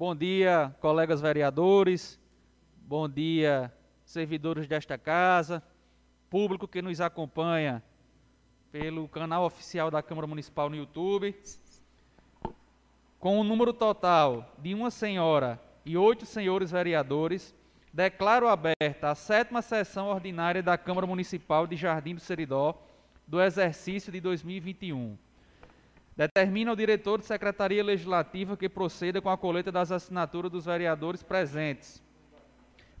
Bom dia, colegas vereadores. Bom dia, servidores desta casa, público que nos acompanha pelo canal oficial da Câmara Municipal no YouTube. Com o um número total de uma senhora e oito senhores vereadores, declaro aberta a sétima sessão ordinária da Câmara Municipal de Jardim do Seridó do exercício de 2021. Determina o diretor de Secretaria Legislativa que proceda com a coleta das assinaturas dos vereadores presentes.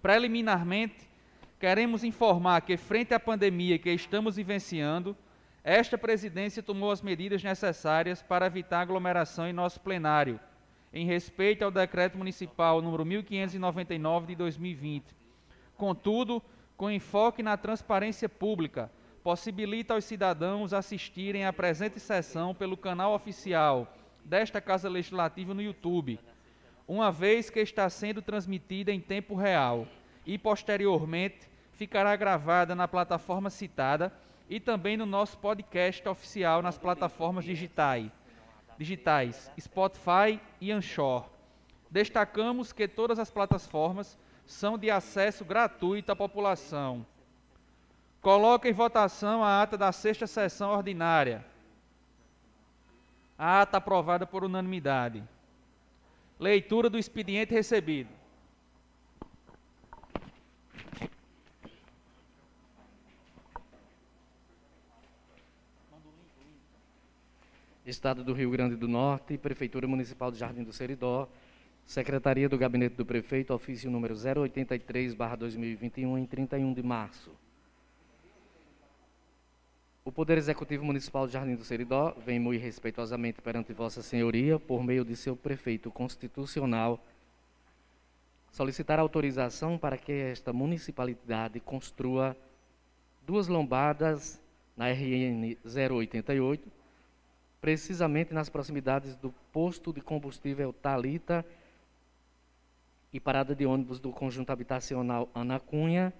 Preliminarmente, queremos informar que, frente à pandemia que estamos vivenciando, esta presidência tomou as medidas necessárias para evitar aglomeração em nosso plenário, em respeito ao decreto municipal número 1599 de 2020. Contudo, com enfoque na transparência pública, possibilita aos cidadãos assistirem à presente sessão pelo canal oficial desta Casa Legislativa no YouTube, uma vez que está sendo transmitida em tempo real e posteriormente ficará gravada na plataforma citada e também no nosso podcast oficial nas plataformas digitais, digitais Spotify e Anchor. Destacamos que todas as plataformas são de acesso gratuito à população Coloca em votação a ata da sexta sessão ordinária. A ata aprovada por unanimidade. Leitura do expediente recebido. Estado do Rio Grande do Norte, Prefeitura Municipal de Jardim do Seridó, Secretaria do Gabinete do Prefeito, ofício número 083/2021 em 31 de março. O Poder Executivo Municipal de Jardim do Seridó vem muito respeitosamente perante Vossa Senhoria, por meio de seu prefeito constitucional, solicitar autorização para que esta municipalidade construa duas lombadas na RN 088, precisamente nas proximidades do posto de combustível Talita e parada de ônibus do conjunto habitacional Ana Cunha,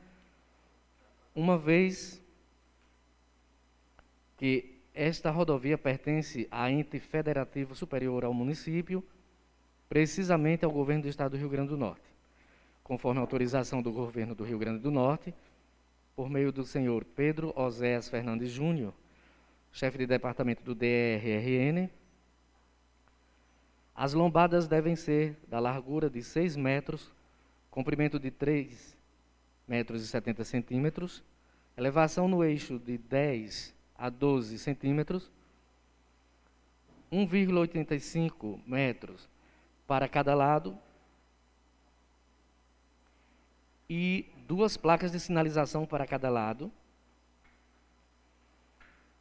uma vez que esta rodovia pertence a ente federativo superior ao município, precisamente ao governo do estado do Rio Grande do Norte. Conforme autorização do governo do Rio Grande do Norte, por meio do senhor Pedro Oséas Fernandes Júnior, chefe de departamento do DRRN, as lombadas devem ser da largura de 6 metros, comprimento de 3 metros e 70 centímetros, elevação no eixo de 10 a 12 centímetros, 1,85 metros para cada lado e duas placas de sinalização para cada lado,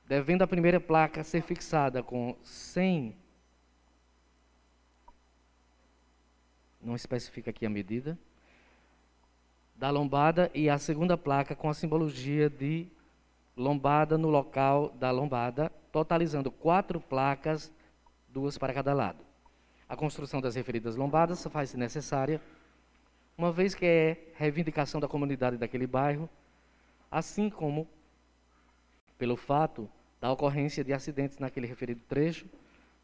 devendo a primeira placa ser fixada com 100 não especifica aqui a medida da lombada e a segunda placa com a simbologia de lombada no local da lombada, totalizando quatro placas, duas para cada lado. A construção das referidas lombadas faz-se necessária, uma vez que é reivindicação da comunidade daquele bairro, assim como pelo fato da ocorrência de acidentes naquele referido trecho,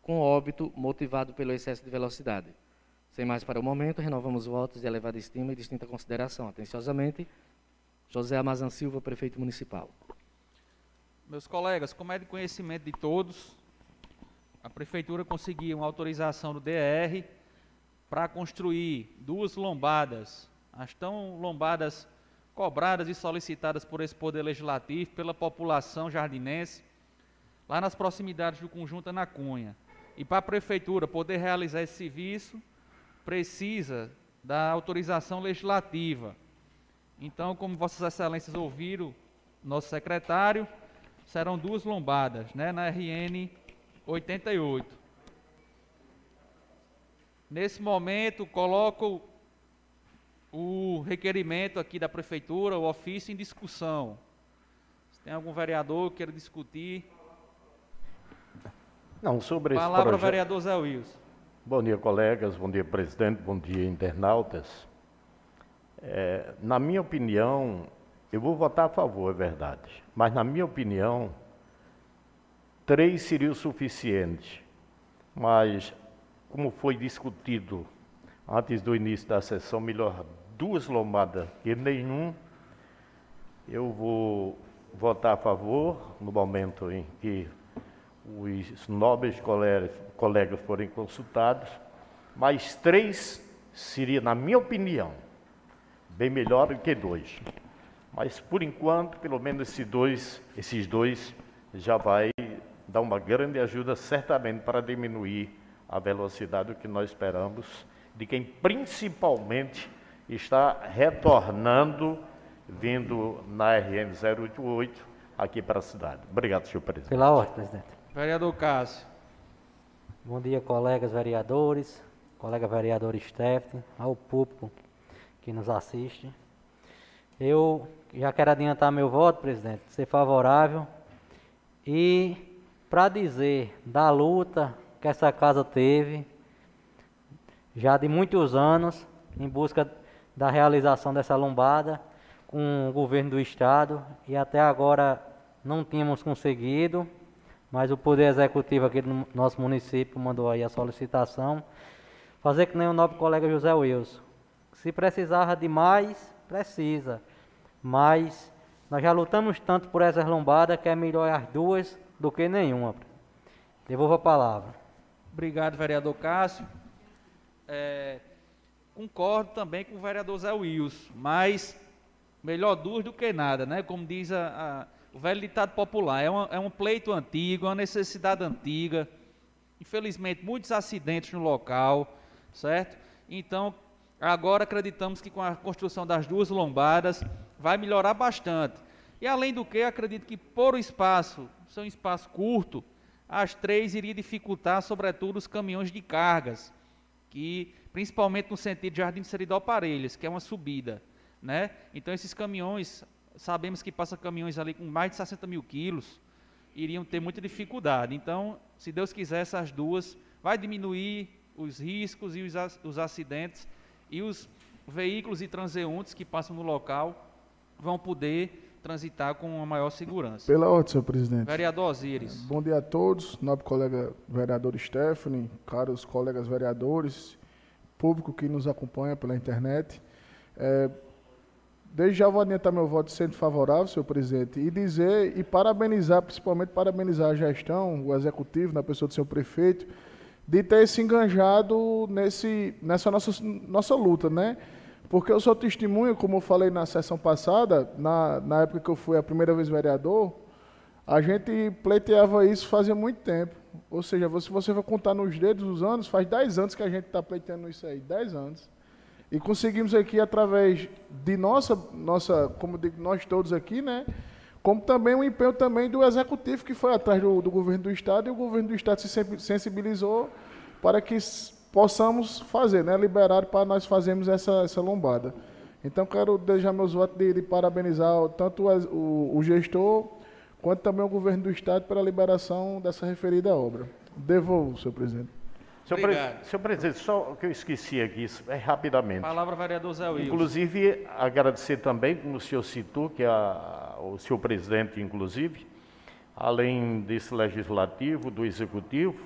com óbito motivado pelo excesso de velocidade. Sem mais para o momento, renovamos votos de elevada estima e distinta consideração. Atenciosamente, José Amazan Silva, prefeito municipal. Meus colegas, como é de conhecimento de todos, a prefeitura conseguiu uma autorização do DR para construir duas lombadas, as tão lombadas cobradas e solicitadas por esse poder legislativo pela população jardinense, lá nas proximidades do conjunto Ana Cunha. E para a prefeitura poder realizar esse serviço, precisa da autorização legislativa. Então, como vossas excelências ouviram, nosso secretário, serão duas lombadas, né, na RN 88. Nesse momento, coloco o requerimento aqui da prefeitura, o ofício em discussão. Se tem algum vereador que queira discutir. Não, sobre Palavra esse projeto... vereador Zé Wilson. Bom dia, colegas. Bom dia, presidente. Bom dia, internautas. É, na minha opinião, eu vou votar a favor, é verdade. Mas, na minha opinião, três seria o suficiente. Mas, como foi discutido antes do início da sessão, melhor duas lombadas que nenhum. Eu vou votar a favor no momento em que os nobres colegas, colegas forem consultados, mas três seria, na minha opinião, bem melhor do que dois. Mas por enquanto, pelo menos esses dois, esses dois já vai dar uma grande ajuda certamente para diminuir a velocidade que nós esperamos de quem principalmente está retornando vindo na RN 088 aqui para a cidade. Obrigado, senhor presidente. Pela ordem, presidente. Vereador Cássio. Bom dia, colegas vereadores, colega vereador Stephanie, ao público que nos assiste. Eu já quero adiantar meu voto, presidente, ser favorável. E para dizer da luta que essa casa teve já de muitos anos em busca da realização dessa lombada com o governo do estado. E até agora não tínhamos conseguido, mas o poder executivo aqui do nosso município mandou aí a solicitação. Fazer que nem o nobre colega José Wilson. Se precisava de mais, precisa. Mas nós já lutamos tanto por essas lombadas que é melhor as duas do que nenhuma. Devolvo a palavra. Obrigado, vereador Cássio. É, concordo também com o vereador Zé Wilson, mas melhor duas do que nada, né? Como diz a, a, o velho ditado popular, é, uma, é um pleito antigo, é uma necessidade antiga. Infelizmente, muitos acidentes no local, certo? Então, agora acreditamos que com a construção das duas lombadas vai melhorar bastante. E além do que, acredito que por o espaço, ser um espaço curto, as três iria dificultar, sobretudo, os caminhões de cargas, que principalmente no sentido de Jardim Seridó Parelhas, que é uma subida, né? Então esses caminhões, sabemos que passa caminhões ali com mais de 60 mil quilos, iriam ter muita dificuldade. Então, se Deus quiser, essas duas vai diminuir os riscos e os, os acidentes e os veículos e transeuntes que passam no local vão poder transitar com uma maior segurança. Pela ordem, senhor presidente. Vereador Osiris. Bom dia a todos, nobre colega vereador Stephanie, caros colegas vereadores, público que nos acompanha pela internet. É, desde já vou adiantar meu voto sendo favorável, senhor presidente, e dizer e parabenizar, principalmente parabenizar a gestão, o executivo, na pessoa do senhor prefeito, de ter se enganjado nesse, nessa nossa, nossa luta, né? Porque eu sou testemunho, como eu falei na sessão passada, na, na época que eu fui a primeira vez vereador, a gente pleiteava isso fazia muito tempo. Ou seja, se você for contar nos dedos os anos, faz 10 anos que a gente está pleiteando isso aí, 10 anos. E conseguimos aqui, através de nossa, nossa como digo, nós todos aqui, né? Como também um empenho também do executivo que foi atrás do, do governo do Estado, e o governo do Estado se sensibilizou para que possamos fazer, né, liberar para nós fazermos essa, essa lombada. Então, quero deixar meus votos de, de parabenizar tanto o, o, o, gestor quanto também o governo do Estado pela liberação dessa referida obra. Devolvo, senhor presidente. Senhor, pre senhor presidente, só o que eu esqueci aqui, é rapidamente. Palavra, vereador Zé Wilson. Inclusive, agradecer também, como o senhor citou, que é a, o senhor presidente, inclusive, além desse legislativo, do executivo,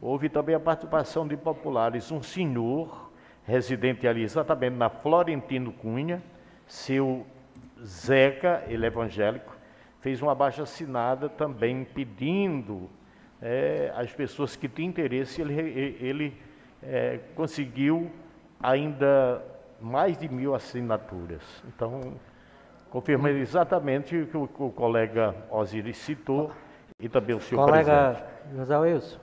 houve também a participação de populares. Um senhor, residente ali exatamente na Florentino Cunha, seu Zeca, ele é evangélico, fez uma baixa assinada também pedindo é, às pessoas que têm interesse, ele, ele é, conseguiu ainda mais de mil assinaturas. Então, confirma exatamente o que o, o colega Osiris citou e também o senhor colega presidente. Colega José Wilson.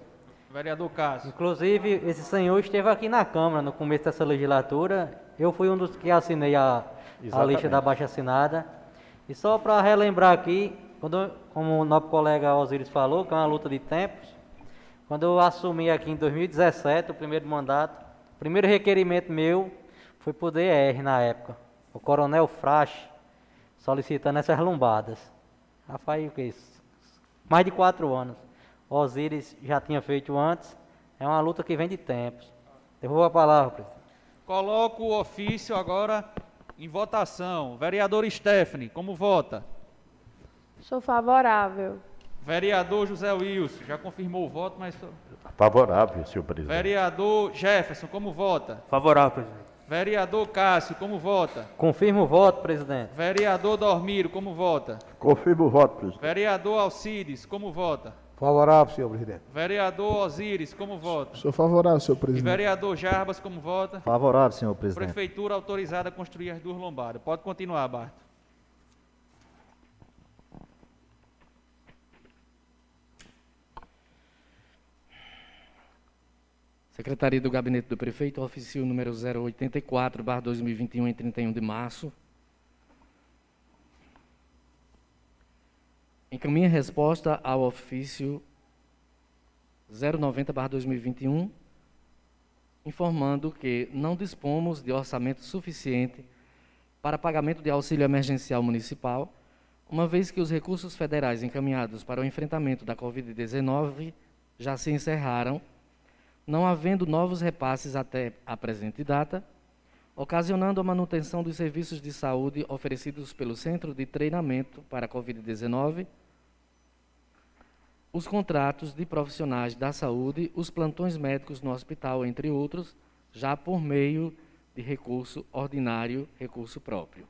Vereador Cássio. Inclusive, esse senhor esteve aqui na Câmara no começo dessa legislatura. Eu fui um dos que assinei a, a lista da baixa assinada. E só para relembrar aqui, quando, como o nosso colega Osiris falou, que é uma luta de tempos, quando eu assumi aqui em 2017, o primeiro mandato, o primeiro requerimento meu foi por DR na época. O coronel Frache solicitando essas lombadas. Já faz o que? Mais de quatro anos. Osíris já tinha feito antes. É uma luta que vem de tempos. Devolvo a palavra, presidente. Coloco o ofício agora em votação. Vereador Stephanie, como vota? Sou favorável. Vereador José Wilson, já confirmou o voto, mas Favorável, senhor presidente. Vereador Jefferson, como vota? Favorável, presidente. Vereador Cássio, como vota? Confirmo o voto, presidente. Vereador Dormiro, como vota? Confirmo o voto, presidente. Vereador Alcides, como vota? Favorável, senhor presidente. Vereador Osíris, como vota? Sou favorável, senhor E presidente. vereador Jarbas, como vota? Favorável, senhor presidente. Prefeitura autorizada a construir as duas lombadas. Pode continuar, Barto. Secretaria do Gabinete do Prefeito, ofício número 084, barra 2021, em 31 de março. Encaminha resposta ao ofício 090, barra 2021, informando que não dispomos de orçamento suficiente para pagamento de auxílio emergencial municipal, uma vez que os recursos federais encaminhados para o enfrentamento da Covid-19 já se encerraram não havendo novos repasses até a presente data, ocasionando a manutenção dos serviços de saúde oferecidos pelo Centro de Treinamento para a Covid-19, os contratos de profissionais da saúde, os plantões médicos no hospital, entre outros, já por meio de recurso ordinário, recurso próprio.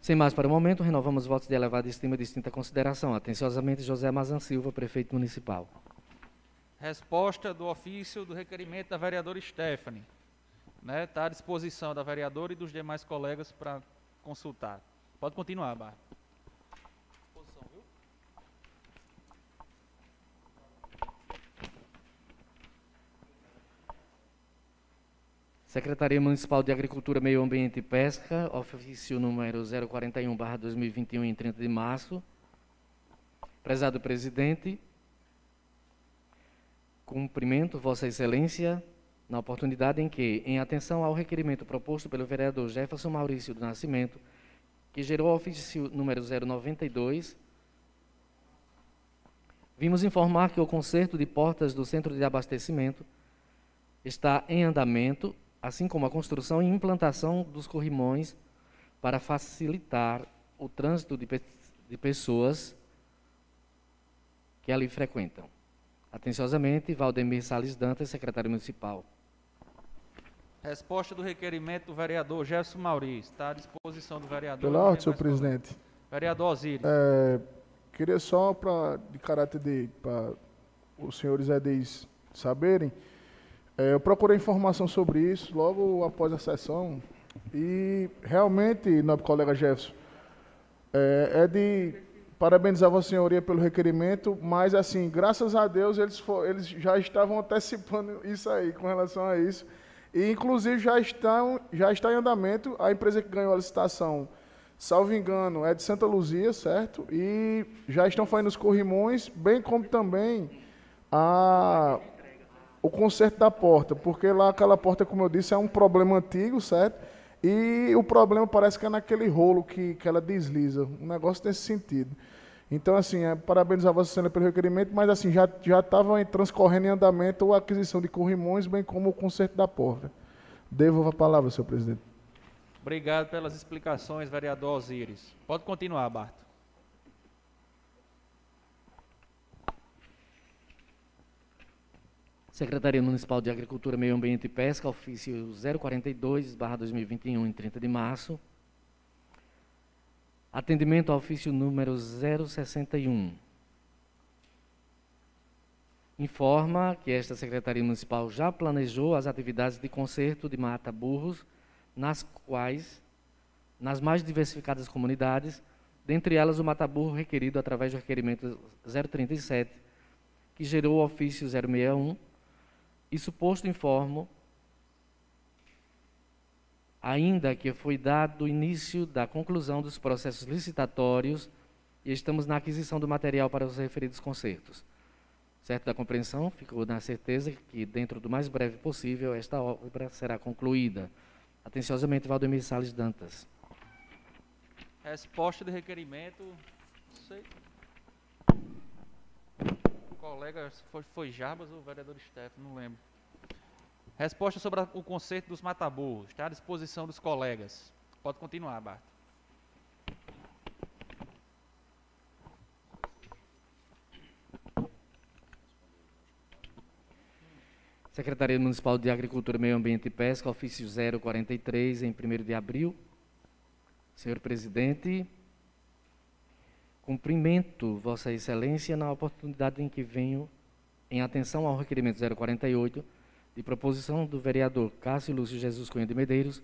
Sem mais para o momento, renovamos votos de elevada estima e distinta consideração. Atenciosamente, José Mazan Silva, prefeito municipal. Resposta do ofício do requerimento da vereadora Stephanie. Está né? Tá à disposição da vereadora e dos demais colegas para consultar. Pode continuar, Barra. Secretaria Municipal de Agricultura, Meio Ambiente e Pesca, ofício número 041, 2021, em 30 de março. Prezado presidente, cumprimento Vossa Excelência na oportunidade em que, em atenção ao requerimento proposto pelo vereador Jefferson Maurício do Nascimento, que gerou o ofício número 092, vimos informar que o conserto de portas do centro de abastecimento está em andamento assim como a construção e implantação dos corrimões para facilitar o trânsito de, pe de pessoas que ali frequentam. Atenciosamente, Valdemir Salles Dantas, secretário municipal. Resposta do requerimento do vereador Jefferson Maurício. Está à disposição do vereador. Pela ordem, senhor presidente. Vereador Osíris. É, queria só, pra, de caráter de. para os senhores edis saberem, é, eu procurei informação sobre isso logo após a sessão e realmente, nobre colega Jefferson, é, é de parabenizar Vossa Senhoria pelo requerimento, mas assim, graças a Deus eles, for, eles já estavam antecipando isso aí, com relação a isso. E inclusive já, estão, já está em andamento a empresa que ganhou a licitação, salvo engano, é de Santa Luzia, certo? E já estão fazendo os corrimões, bem como também a o conserto da porta, porque lá aquela porta, como eu disse, é um problema antigo, certo? E o problema parece que é naquele rolo que, que ela desliza, um negócio nesse sentido. Então, assim, é, parabenizar Vossa Senhora pelo requerimento, mas assim, já estava transcorrendo em andamento a aquisição de corrimões, bem como o conserto da porta. Devolvo a palavra, senhor presidente. Obrigado pelas explicações, vereador Osíris. Pode continuar, Barto. Secretaria Municipal de Agricultura, Meio Ambiente e Pesca, ofício 042/2021 em 30 de março. Atendimento ao ofício número 061. Informa que esta Secretaria Municipal já planejou as atividades de conserto de mata burros, nas quais, nas mais diversificadas comunidades, dentre elas o mata-burro requerido através do requerimento 037, que gerou o ofício 061, isso posto informo, ainda que foi dado o início da conclusão dos processos licitatórios e estamos na aquisição do material para os referidos concertos. Certo da compreensão, ficou na certeza que, dentro do mais breve possível, esta obra será concluída. Atenciosamente, Valdemir Salles Dantas. Resposta de requerimento. Não sei colega, foi, foi Jarbas ou o vereador Stefano, não lembro. Resposta sobre a, o conceito dos mataburros. Está à disposição dos colegas. Pode continuar, Bart. Secretaria Municipal de Agricultura, Meio Ambiente e Pesca, ofício 043, em 1 de abril. Senhor presidente, cumprimento Vossa Excelência na oportunidade em que venho em atenção ao requerimento 048, de proposição do vereador Cássio Lúcio Jesus Cunha de Medeiros,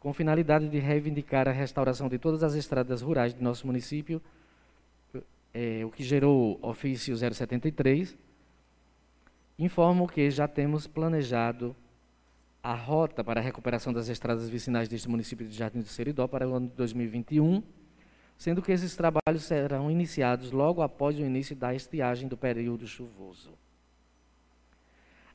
com finalidade de reivindicar a restauração de todas as estradas rurais de nosso município, é, o que gerou ofício 073, informo que já temos planejado a rota para a recuperação das estradas vicinais deste município de Jardim do Seridó para o ano de 2021, sendo que esses trabalhos serão iniciados logo após o início da estiagem do período chuvoso.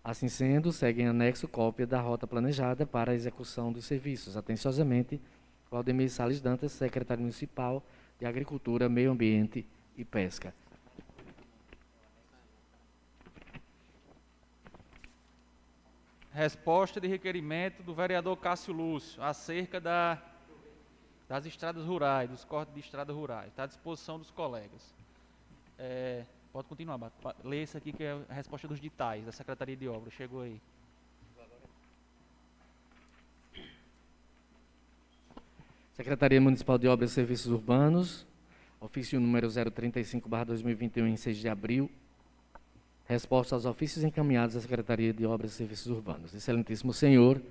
Assim sendo, segue em anexo cópia da rota planejada para a execução dos serviços. Atenciosamente, Valdemir Salles Dantas, secretário municipal de Agricultura, Meio Ambiente e Pesca. Resposta de requerimento do vereador Cássio Lúcio acerca da, das estradas rurais, dos cortes de estradas rurais. Está à disposição dos colegas. É, pode continuar. Lê isso aqui que é a resposta dos ditais da Secretaria de Obras. Chegou aí. Secretaria Municipal de Obras e Serviços Urbanos, ofício número 035-2021, em 6 de abril. Resposta aos ofícios encaminhados à Secretaria de Obras e Serviços Urbanos. Excelentíssimo Senhor,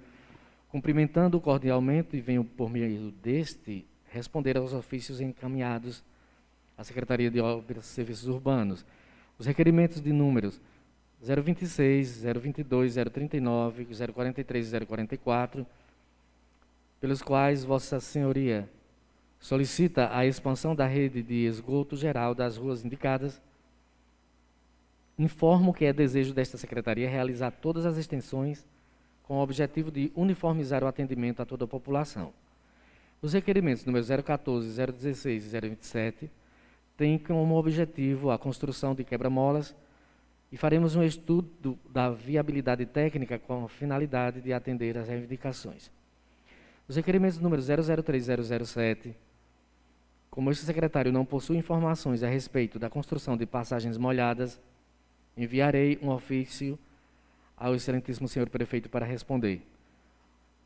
cumprimentando cordialmente e venho por meio deste responder aos ofícios encaminhados à Secretaria de Obras e Serviços Urbanos. Os requerimentos de números 026, 022, 039, 043 e 044, pelos quais Vossa Senhoria solicita a expansão da rede de esgoto geral das ruas indicadas, informo que é desejo desta Secretaria realizar todas as extensões com o objetivo de uniformizar o atendimento a toda a população. Os requerimentos números 014, 016 e 027 têm como objetivo a construção de quebra-molas e faremos um estudo da viabilidade técnica com a finalidade de atender às reivindicações. Os requerimentos números 003 e 007 como este secretário não possui informações a respeito da construção de passagens molhadas, enviarei um ofício ao excelentíssimo senhor prefeito para responder.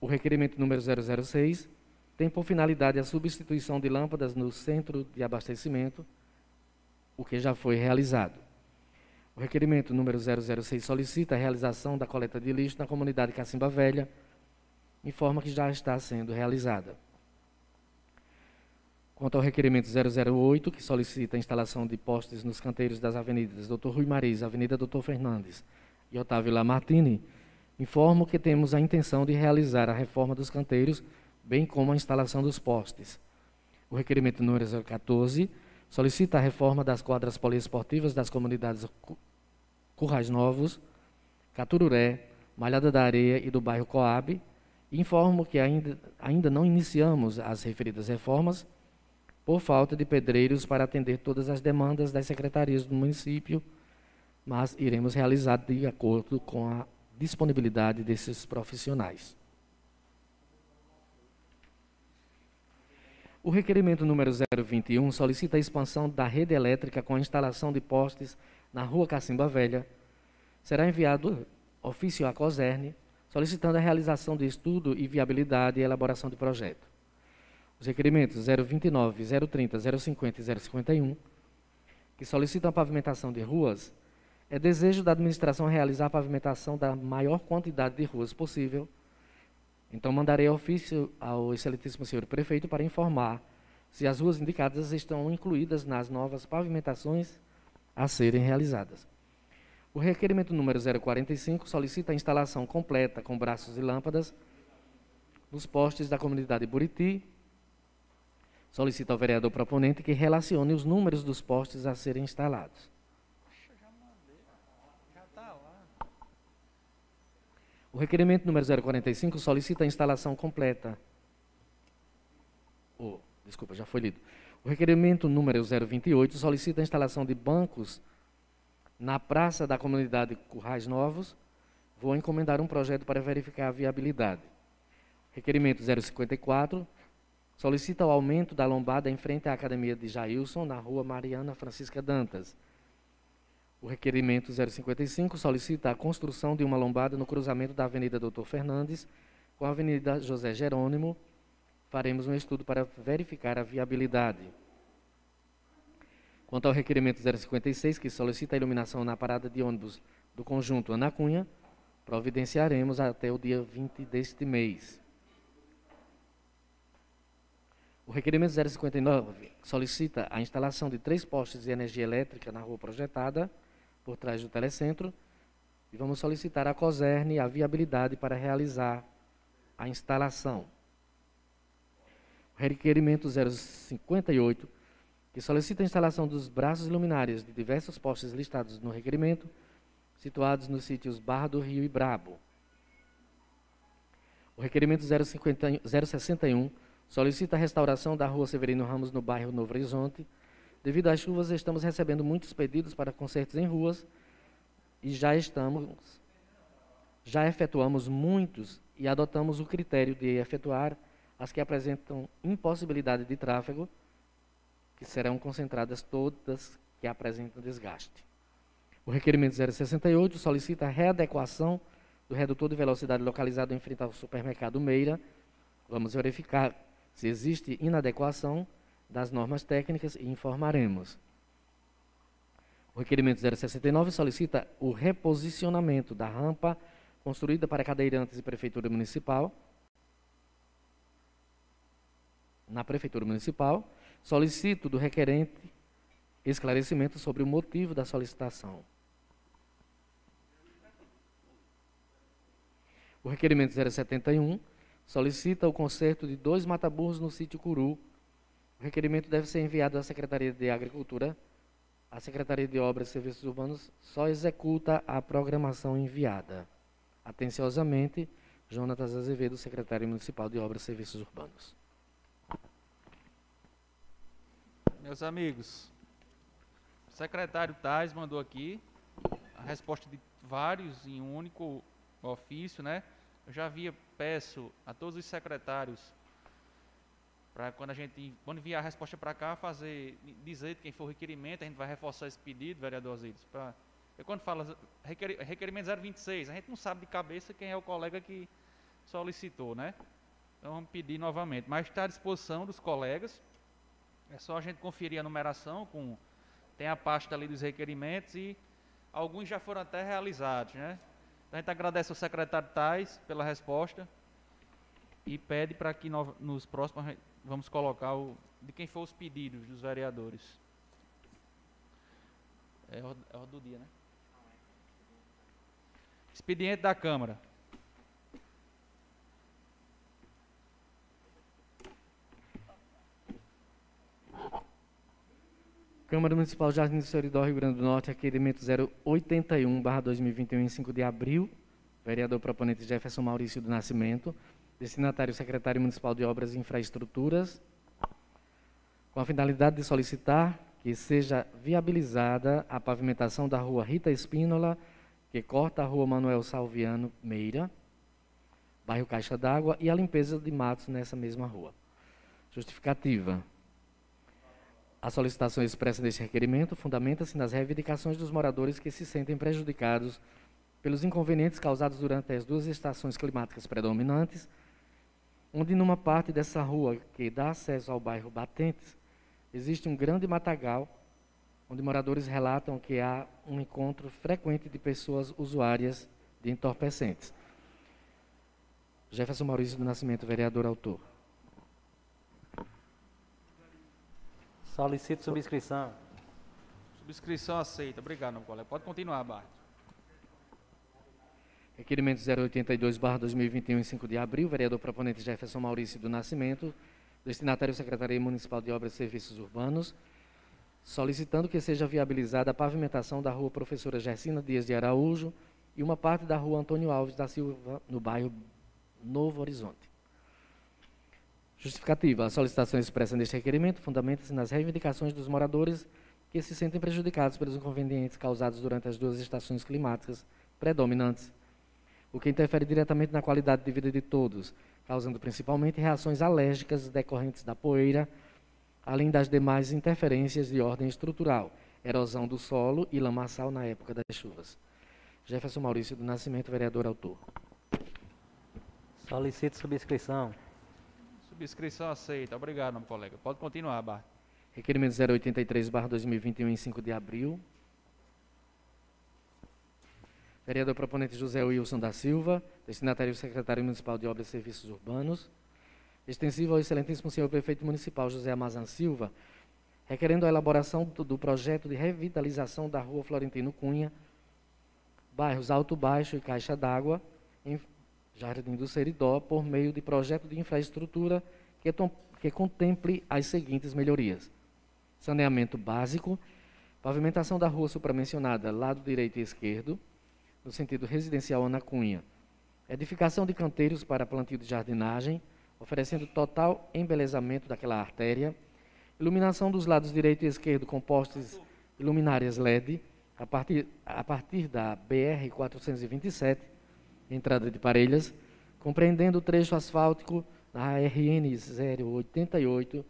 O requerimento número 006 tem por finalidade a substituição de lâmpadas no centro de abastecimento, o que já foi realizado. O requerimento número 006 solicita a realização da coleta de lixo na comunidade Cacimba Velha, informa que já está sendo realizada. Quanto ao requerimento 008, que solicita a instalação de postes nos canteiros das avenidas Dr. Rui Mariz, Avenida Dr. Fernandes e Otávio Lamartine, informo que temos a intenção de realizar a reforma dos canteiros, bem como a instalação dos postes. O requerimento número 014 solicita a reforma das quadras poliesportivas das comunidades Currais Novos, Catururé, Malhada da Areia e do bairro Coab. Informo que ainda, ainda não iniciamos as referidas reformas, por falta de pedreiros para atender todas as demandas das secretarias do município, mas iremos realizar de acordo com a disponibilidade desses profissionais. O requerimento número 021 solicita a expansão da rede elétrica com a instalação de postes na rua Cacimba Velha. Será enviado ofício à COSERN, solicitando a realização de estudo e viabilidade e elaboração de projeto. Os requerimentos 029, 030, 050 e 051, que solicitam a pavimentação de ruas, é desejo da administração realizar a pavimentação da maior quantidade de ruas possível. Então, mandarei ofício ao excelentíssimo senhor prefeito para informar se as ruas indicadas estão incluídas nas novas pavimentações a serem realizadas. O requerimento número 045 solicita a instalação completa com braços e lâmpadas nos postes da comunidade Buriti, Solicita ao vereador proponente que relacione os números dos postes a serem instalados. O requerimento número 045 solicita a instalação completa. Oh, desculpa, já foi lido. O requerimento número 028 solicita a instalação de bancos na praça da comunidade Currais Novos. Vou encomendar um projeto para verificar a viabilidade. Requerimento 054 solicita o aumento da lombada em frente à Academia de Jailson, na rua Mariana Francisca Dantas. O requerimento 055 solicita a construção de uma lombada no cruzamento da Avenida Doutor Fernandes com a Avenida José Jerônimo. Faremos um estudo para verificar a viabilidade. Quanto ao requerimento 056, que solicita a iluminação na parada de ônibus do conjunto Ana Cunha, providenciaremos até o dia 20 deste mês. O requerimento 059 solicita a instalação de três postes de energia elétrica na rua projetada, por trás do telecentro, e vamos solicitar à COSERN a viabilidade para realizar a instalação. O requerimento 058, que solicita a instalação dos braços luminários de diversos postes listados no requerimento, situados nos sítios Barra do Rio e Brabo. O requerimento 050, 061 solicita a restauração da rua Severino Ramos no bairro Novo Horizonte. Devido às chuvas, estamos recebendo muitos pedidos para concertos em ruas e já estamos já efetuamos muitos e adotamos o critério de efetuar as que apresentam impossibilidade de tráfego, que serão concentradas todas que apresentam desgaste. O requerimento 068 solicita a readequação do redutor de velocidade localizado em frente ao supermercado Meira. Vamos verificar se existe inadequação das normas técnicas e informaremos. O requerimento 069 solicita o reposicionamento da rampa construída para cadeirantes e prefeitura municipal. Na prefeitura municipal, solicito do requerente esclarecimento sobre o motivo da solicitação. O requerimento 071 solicita o conserto de dois mataburros no sítio Curu. O requerimento deve ser enviado à Secretaria de Agricultura. A Secretaria de Obras e Serviços Urbanos só executa a programação enviada. Atenciosamente, Jonatas Azevedo, secretário municipal de Obras e Serviços Urbanos. Meus amigos, o secretário Tais mandou aqui a resposta de vários em um único ofício, né? Eu já havia, peço a todos os secretários, para quando a gente, quando a resposta para cá, fazer, dizer quem for o requerimento, a gente vai reforçar esse pedido, vereador para eu quando fala requer, requerimento 026, a gente não sabe de cabeça quem é o colega que solicitou, né? Então vamos pedir novamente, mas está à disposição dos colegas. É só a gente conferir a numeração com tem a pasta ali dos requerimentos e alguns já foram até realizados, né? A gente agradece ao secretário Tais pela resposta e pede para que no, nos próximos vamos colocar o, de quem for os pedidos dos vereadores. É, é o do dia, né? Expediente da Câmara. Câmara Municipal Jardim do Seridó, Rio Grande do Norte, requerimento 081, barra 2021, em 5 de abril. Vereador proponente Jefferson Maurício do Nascimento. Destinatário Secretário Municipal de Obras e Infraestruturas. Com a finalidade de solicitar que seja viabilizada a pavimentação da rua Rita Espínola, que corta a rua Manuel Salviano Meira, bairro Caixa d'Água, e a limpeza de matos nessa mesma rua. Justificativa. A solicitação expressa deste requerimento fundamenta-se nas reivindicações dos moradores que se sentem prejudicados pelos inconvenientes causados durante as duas estações climáticas predominantes, onde numa parte dessa rua que dá acesso ao bairro Batentes, existe um grande matagal, onde moradores relatam que há um encontro frequente de pessoas usuárias de entorpecentes. Jefferson Maurício do Nascimento, vereador autor. Solicito subscrição. Subscrição aceita. Obrigado, meu colega. Pode continuar, Bart. Requerimento 082, barra 2021, em 5 de abril, vereador proponente Jefferson Maurício do Nascimento, destinatário Secretaria Municipal de Obras e Serviços Urbanos, solicitando que seja viabilizada a pavimentação da rua Professora Gersina Dias de Araújo e uma parte da rua Antônio Alves da Silva, no bairro Novo Horizonte. Justificativa. A solicitação expressa neste requerimento fundamenta-se nas reivindicações dos moradores que se sentem prejudicados pelos inconvenientes causados durante as duas estações climáticas predominantes, o que interfere diretamente na qualidade de vida de todos, causando principalmente reações alérgicas decorrentes da poeira, além das demais interferências de ordem estrutural, erosão do solo e lamaçal na época das chuvas. Jefferson Maurício do Nascimento, vereador autor. Solicito subscrição. Subscrição aceita. Obrigado, meu colega. Pode continuar, Bart. Requerimento 083, barra 2021, em 5 de abril. Vereador proponente José Wilson da Silva, destinatário secretário municipal de Obras e Serviços Urbanos. Extensivo ao excelentíssimo senhor prefeito municipal José Amazan Silva, requerendo a elaboração do, projeto de revitalização da rua Florentino Cunha, bairros Alto Baixo e Caixa d'Água, em Jardim do Seridó, por meio de projeto de infraestrutura que, que contemple as seguintes melhorias: saneamento básico, pavimentação da rua supramencionada, lado direito e esquerdo, no sentido residencial Ana Cunha, edificação de canteiros para plantio de jardinagem, oferecendo total embelezamento daquela artéria, iluminação dos lados direito e esquerdo com postes luminárias LED, a partir, a partir da BR-427, entrada de Parelhas, compreendendo o trecho asfáltico na RN 088,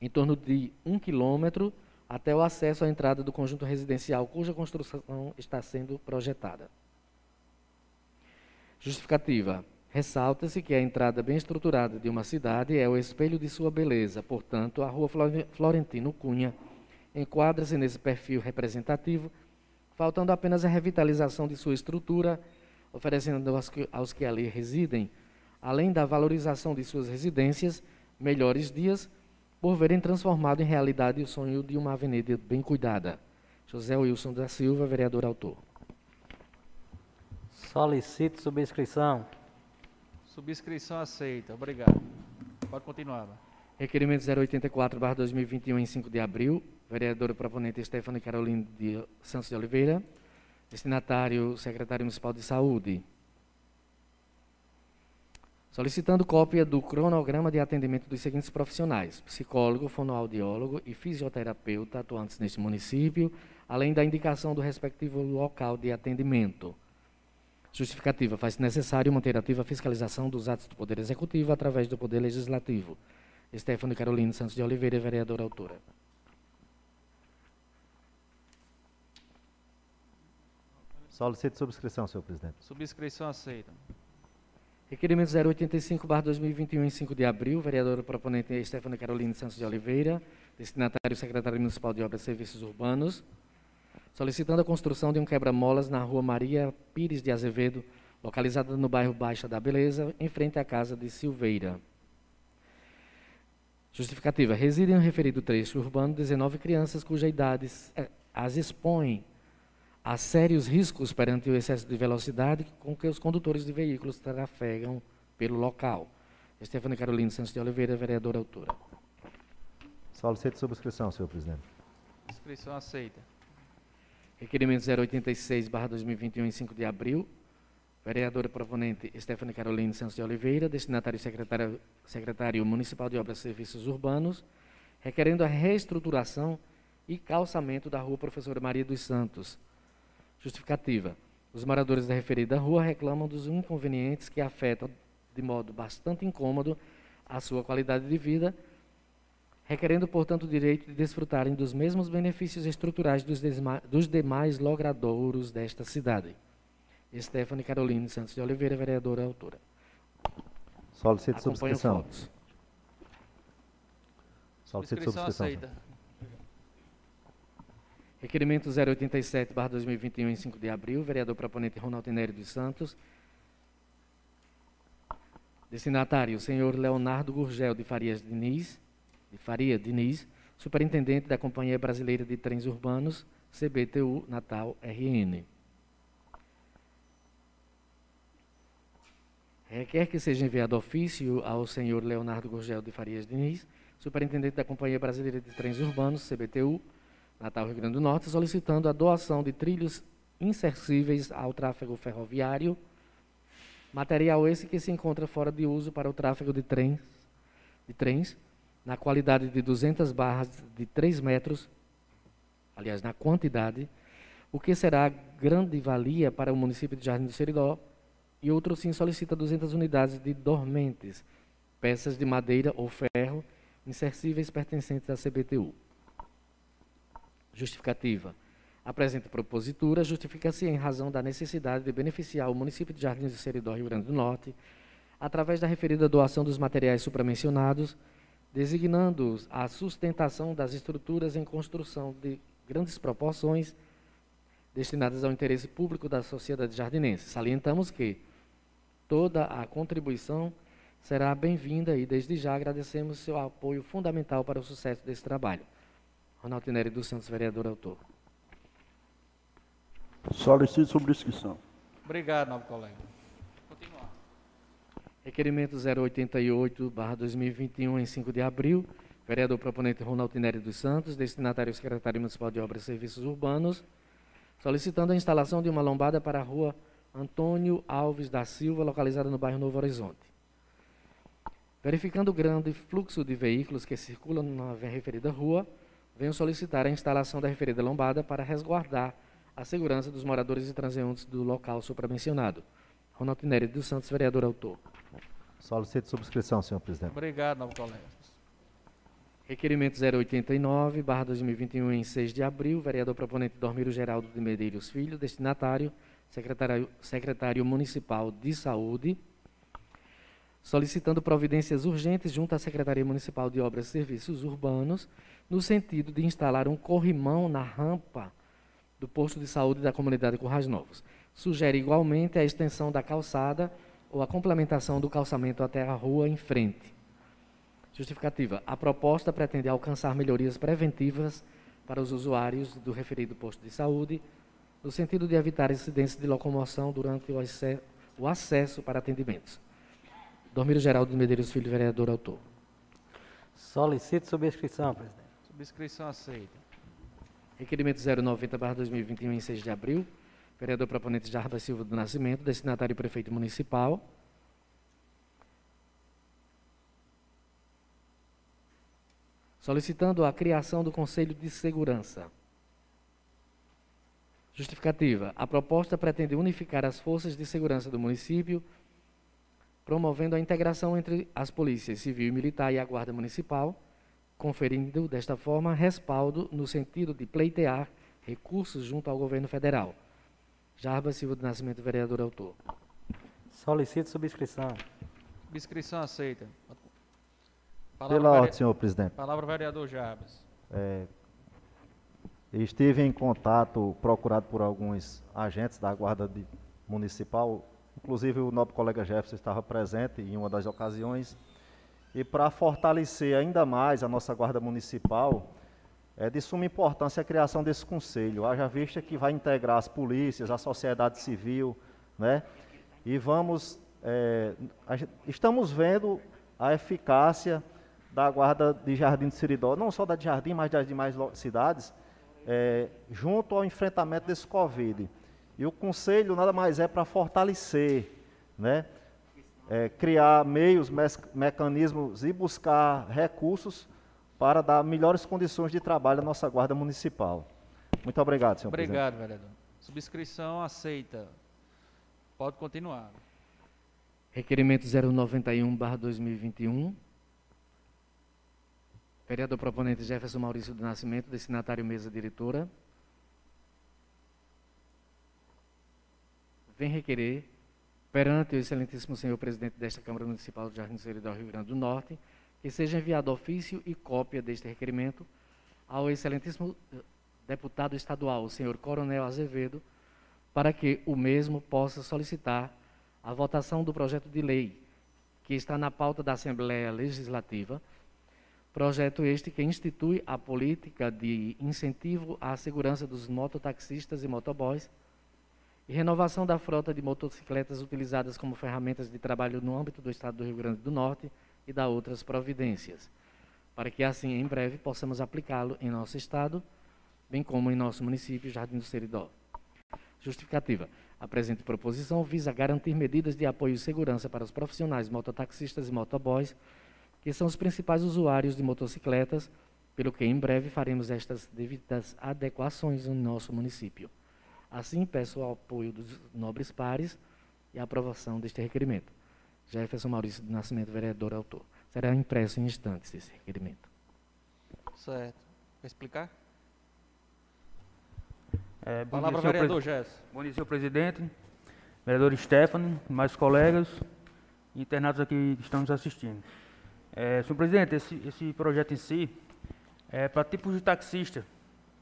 em torno de um quilômetro, até o acesso à entrada do conjunto residencial, cuja construção está sendo projetada. Justificativa. Ressalta-se que a entrada bem estruturada de uma cidade é o espelho de sua beleza, portanto, a Rua Florentino Cunha enquadra-se nesse perfil representativo, faltando apenas a revitalização de sua estrutura, oferecendo aos que, aos que ali residem, além da valorização de suas residências, melhores dias, por verem transformado em realidade o sonho de uma avenida bem cuidada. José Wilson da Silva, vereador autor. Solicito subscrição. Subscrição aceita. Obrigado. Pode continuar. Requerimento 084, 2021, em 5 de abril. Vereadora proponente Stephanie Carolina de Santos de Oliveira. Destinatário, secretário municipal de saúde. Solicitando cópia do cronograma de atendimento dos seguintes profissionais: psicólogo, fonoaudiólogo e fisioterapeuta atuantes neste município, além da indicação do respectivo local de atendimento. Justificativa. Faz necessário manter ativa a fiscalização dos atos do Poder Executivo através do Poder Legislativo. Stefano Carolina Santos de Oliveira, vereadora autora. Solicito subscrição, senhor presidente. Subscrição aceita. Requerimento 085, 2021, em 5 de abril, vereadora proponente Stefano Carolina Santos de Oliveira, destinatário secretário municipal de Obras e Serviços Urbanos, solicitando a construção de um quebra-molas na rua Maria Pires de Azevedo, localizada no bairro Baixa da Beleza, em frente à casa de Silveira. Justificativa. Residem no referido trecho urbano 19 crianças cuja idade eh, as expõe a sérios riscos perante o excesso de velocidade com que os condutores de veículos trafegam pelo local. Estefânia Carolina Santos de Oliveira, vereadora autora. Solicito subscrição, senhor presidente. Subscrição aceita. Requerimento 086, 2021, em 5 de abril. Vereadora proponente Stephanie Carolina Santos de Oliveira, destinatário secretário, secretário municipal de Obras e Serviços Urbanos, requerendo a reestruturação e calçamento da rua Professora Maria dos Santos. Justificativa. Os moradores da referida rua reclamam dos inconvenientes que afetam de modo bastante incômodo a sua qualidade de vida requerendo, portanto, o direito de desfrutarem dos mesmos benefícios estruturais dos, dos demais logradouros desta cidade. Stephanie Caroline Santos de Oliveira, vereadora autora. Solicito subscrição. Solicito subscrição. Aceita. Requerimento 087, 2021, em 5 de abril, vereador proponente Ronaldo Nery dos Santos. Destinatário, senhor Leonardo Gurgel de Farias Diniz de Faria Diniz, superintendente da Companhia Brasileira de Trens Urbanos, CBTU Natal RN. Requer que seja enviado ofício ao senhor Leonardo Gurgel de Farias Diniz, superintendente da Companhia Brasileira de Trens Urbanos, CBTU, Natal Rio Grande do Norte, solicitando a doação de trilhos insercíveis ao tráfego ferroviário, material esse que se encontra fora de uso para o tráfego de trens, de trens na qualidade de 200 barras de 3 metros, aliás, na quantidade, o que será grande valia para o município de Jardim do Seridó, e outro sim solicita 200 unidades de dormentes, peças de madeira ou ferro, insercíveis pertencentes à CBTU. Justificativa. A presente propositura justifica-se em razão da necessidade de beneficiar o município de Jardins do Seridó, Rio Grande do Norte, através da referida doação dos materiais supramencionados, designando-os a sustentação das estruturas em construção de grandes proporções destinadas ao interesse público da sociedade jardinense. Salientamos que toda a contribuição será bem-vinda e, desde já, agradecemos seu apoio fundamental para o sucesso desse trabalho. Ronaldo Nery dos Santos, vereador autor. Solicito subscrição. Obrigado, nobre colega. Continuar. Requerimento 088-2021, em 5 de abril. Vereador proponente Ronaldo Nery dos Santos, destinatário secretário municipal de Obras e Serviços Urbanos, solicitando a instalação de uma lombada para a rua Antônio Alves da Silva, localizada no bairro Novo Horizonte. Verificando o grande fluxo de veículos que circulam na referida rua, venho solicitar a instalação da referida lombada para resguardar a segurança dos moradores e transeuntes do local supramencionado. Ronaldo Nery dos Santos, vereador autor. Solicito subscrição, senhor presidente. Obrigado, nobre colega. Requerimento 089, barra 2021, em 6 de abril, vereador proponente Dormiro Geraldo de Medeiros Filho, destinatário, secretário, secretário Municipal de Saúde, solicitando providências urgentes junto à Secretaria Municipal de Obras e Serviços Urbanos, no sentido de instalar um corrimão na rampa do posto de saúde da comunidade Currais Novos. Sugere igualmente a extensão da calçada ou a complementação do calçamento até a rua em frente. Justificativa. A proposta pretende alcançar melhorias preventivas para os usuários do referido posto de saúde, no sentido de evitar incidentes de locomoção durante o, acesso para atendimentos. Dormiro Geraldo de Medeiros Filho, vereador autor. Solicito subscrição, presidente. Subscrição aceita. Requerimento 090-2021, em 6 de abril. Vereador proponente Jarbas Silva do Nascimento, destinatário prefeito municipal. solicitando a criação do Conselho de Segurança. Justificativa. A proposta pretende unificar as forças de segurança do município, promovendo a integração entre as polícias civil e militar e a Guarda Municipal, conferindo, desta forma, respaldo no sentido de pleitear recursos junto ao governo federal. Jarba Silva do Nascimento, vereador autor. Solicito subscrição. Subscrição aceita. Palavra Pela ordem, senhor presidente. Palavra vereador Jarbas. É, estive em contato, procurado por alguns agentes da Guarda de, Municipal, inclusive o nobre colega Jefferson estava presente em uma das ocasiões, e para fortalecer ainda mais a nossa Guarda Municipal, é de suma importância a criação desse conselho, haja vista que vai integrar as polícias, a sociedade civil, né? E vamos, é, estamos vendo a eficácia da guarda de Jardim de Siridó, não só da de Jardim, mas das demais cidades, é, junto ao enfrentamento desse Covid. E o Conselho nada mais é para fortalecer, né, é, criar meios, me mecanismos e buscar recursos para dar melhores condições de trabalho à nossa Guarda Municipal. Muito obrigado, senhor obrigado, presidente. Obrigado, vereador. Subscrição aceita. Pode continuar. Requerimento 091-2021. Vereador proponente Jefferson Maurício do Nascimento, destinatário mesa diretora. Vem requerer, perante o excelentíssimo senhor presidente desta Câmara Municipal do Jardim do Rio Grande do Norte, que seja enviado ofício e cópia deste requerimento ao excelentíssimo eh, deputado estadual, o senhor Coronel Azevedo, para que o mesmo possa solicitar a votação do projeto de lei que está na pauta da Assembleia Legislativa, Projeto este que institui a política de incentivo à segurança dos mototaxistas e motoboys renovação da frota de motocicletas utilizadas como ferramentas de trabalho no âmbito do Estado do Rio Grande do Norte e da outras providências, para que assim, em breve, possamos aplicá-lo em nosso Estado, bem como em nosso município, Jardim do Seridó. Justificativa. A presente proposição visa garantir medidas de apoio e segurança para os profissionais mototaxistas e motoboys que são os principais usuários de motocicletas, pelo que em breve faremos estas devidas adequações no nosso município. Assim, peço o apoio dos nobres pares e a aprovação deste requerimento. Jefferson Maurício do Nascimento, vereador autor. Será impresso em instantes esse requerimento. Certo. Quer explicar? É, bom Palavra, dia, senhor vereador Gesso. Bom dia, senhor presidente, vereador Stephanie, mais colegas e internados aqui que estão nos assistindo. É, senhor presidente, esse, esse projeto em si é para tipos de taxista,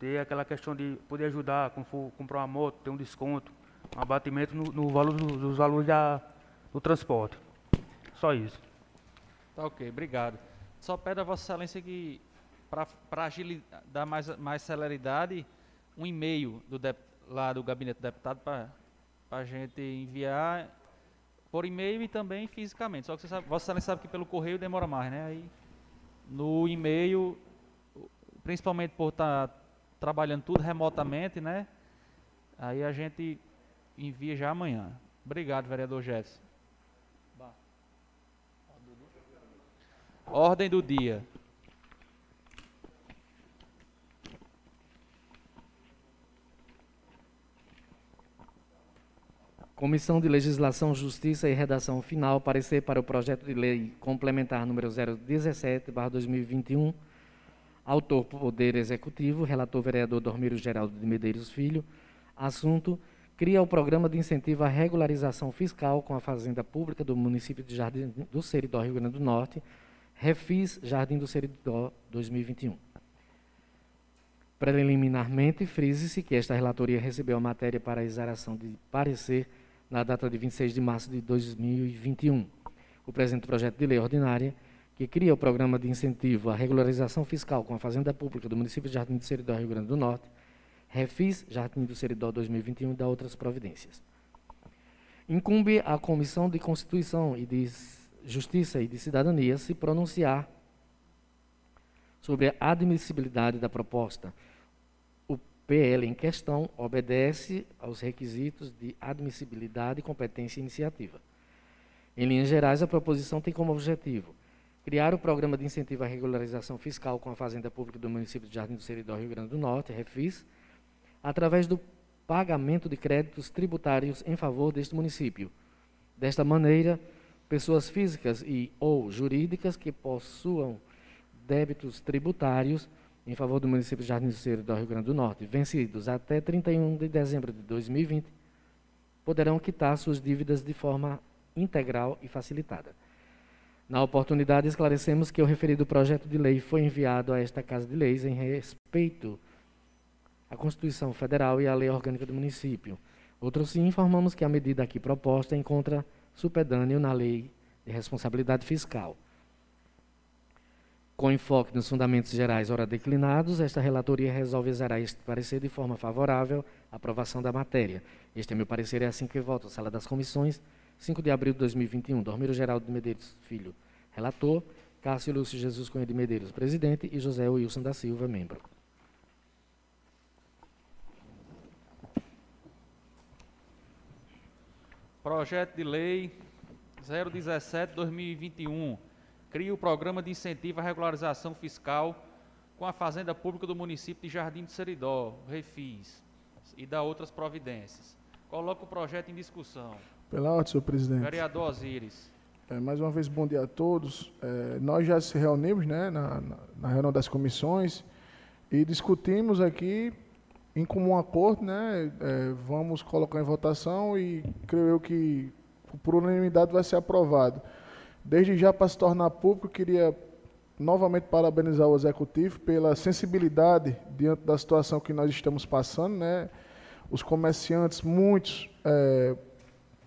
ter aquela questão de poder ajudar, quando for comprar uma moto, ter um desconto, um abatimento no, no valor do- dos valores da, do transporte. Só isso. Tá ok, obrigado. Só peço a Vossa Excelência que, para dar mais, mais celeridade, um e-mail do lá do gabinete do deputado para a gente enviar por e-mail e também fisicamente. Só que você sabe, Vossa Excelência sabe que pelo correio demora mais, né? Aí no e-mail, principalmente por estar trabalhando tudo remotamente, né? Aí a gente envia já amanhã. Obrigado, vereador Jefferson. Ordem do dia. Comissão de Legislação, Justiça e Redação Final, parecer para o projeto de lei complementar número 017/2021. Autor Poder Executivo, relator vereador Dormiro Geraldo de Medeiros Filho. Assunto: cria o programa de incentivo à regularização fiscal com a fazenda pública do município de Jardim do Seridó, Rio Grande do Norte. Refis Jardim do Seridó 2021. Preliminarmente, frise-se que esta relatoria recebeu a matéria para exaração de parecer na data de 26 de março de 2021. O presente projeto de lei ordinária, que cria o programa de incentivo à regularização fiscal com a Fazenda Pública do município de Jardim do Seridó, Rio Grande do Norte, Refis Jardim do Seridó 2021 e da outras providências. Incumbe à Comissão de Constituição e de Justiça e de Cidadania se pronunciar sobre a admissibilidade da proposta. O PL em questão obedece aos requisitos de admissibilidade, competência e iniciativa. Em linhas gerais, a proposição tem como objetivo criar o programa de incentivo à regularização fiscal com a Fazenda Pública do município de Jardim do Seridó, Rio Grande do Norte, REFIS, através do pagamento de créditos tributários em favor deste município. Desta maneira, pessoas físicas e ou jurídicas que possuam débitos tributários em favor do município de Jardim do Seridó, Rio Grande do Norte, vencidos até 31 de dezembro de 2020, poderão quitar suas dívidas de forma integral e facilitada. Na oportunidade, esclarecemos que o referido projeto de lei foi enviado a esta Casa de Leis em respeito à Constituição Federal e à Lei Orgânica do Município. Outro sim, informamos que a medida aqui proposta encontra supedâneo na Lei de Responsabilidade Fiscal. Com enfoque nos fundamentos gerais ora declinados, esta relatoria resolve exarar este parecer de forma favorável à aprovação da matéria. Este é meu parecer, é assim que voto. Sala das Comissões, 5 de abril de 2021. Dormiro Geraldo de Medeiros Filho, relator. Cássio Lúcio Jesus Cunha de Medeiros, presidente. E José Wilson da Silva, membro. Projeto de Lei 017-2021. Cria o Programa de Incentivo à Regularização Fiscal com a Fazenda Pública do município de Jardim do Seridó, Refis, e da outras providências. Coloca o projeto em discussão. Pela ordem, senhor presidente. Vereador Osiris. É, mais uma vez, bom dia a todos. É, nós já se reunimos né, na, na, na reunião das comissões e discutimos aqui em comum acordo, né, é, vamos colocar em votação e creio eu que por unanimidade vai ser aprovado. Desde já, para se tornar público, queria novamente parabenizar o Executivo pela sensibilidade diante da situação que nós estamos passando. Né? Os comerciantes, muitos, é,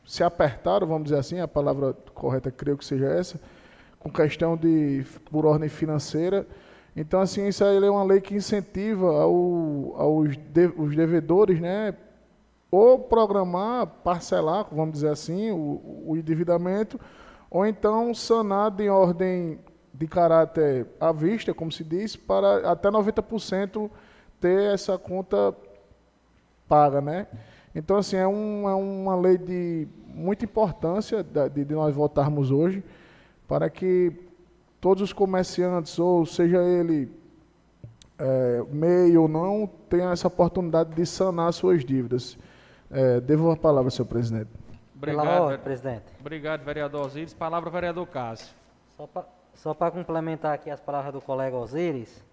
se apertaram, vamos dizer assim, a palavra correta creio que seja essa, com questão de, por ordem financeira. Então, assim, isso aí é uma lei que incentiva ao, aos de, os devedores, né, ou programar, parcelar, vamos dizer assim, o, o endividamento, ou então sanar em ordem de caráter à vista, como se diz, para até 90% ter essa conta paga, né? Então, assim, é, um, é uma lei de muita importância de, de nós votarmos hoje, para que todos os comerciantes, ou seja ele é, MEI ou não, tenham essa oportunidade de sanar suas dívidas. É, devo a palavra, senhor presidente. Obrigado, Pela ordem, presidente. Obrigado, vereador Osiris. Palavra, vereador Cássio. Só para complementar aqui as palavras do colega Osiris,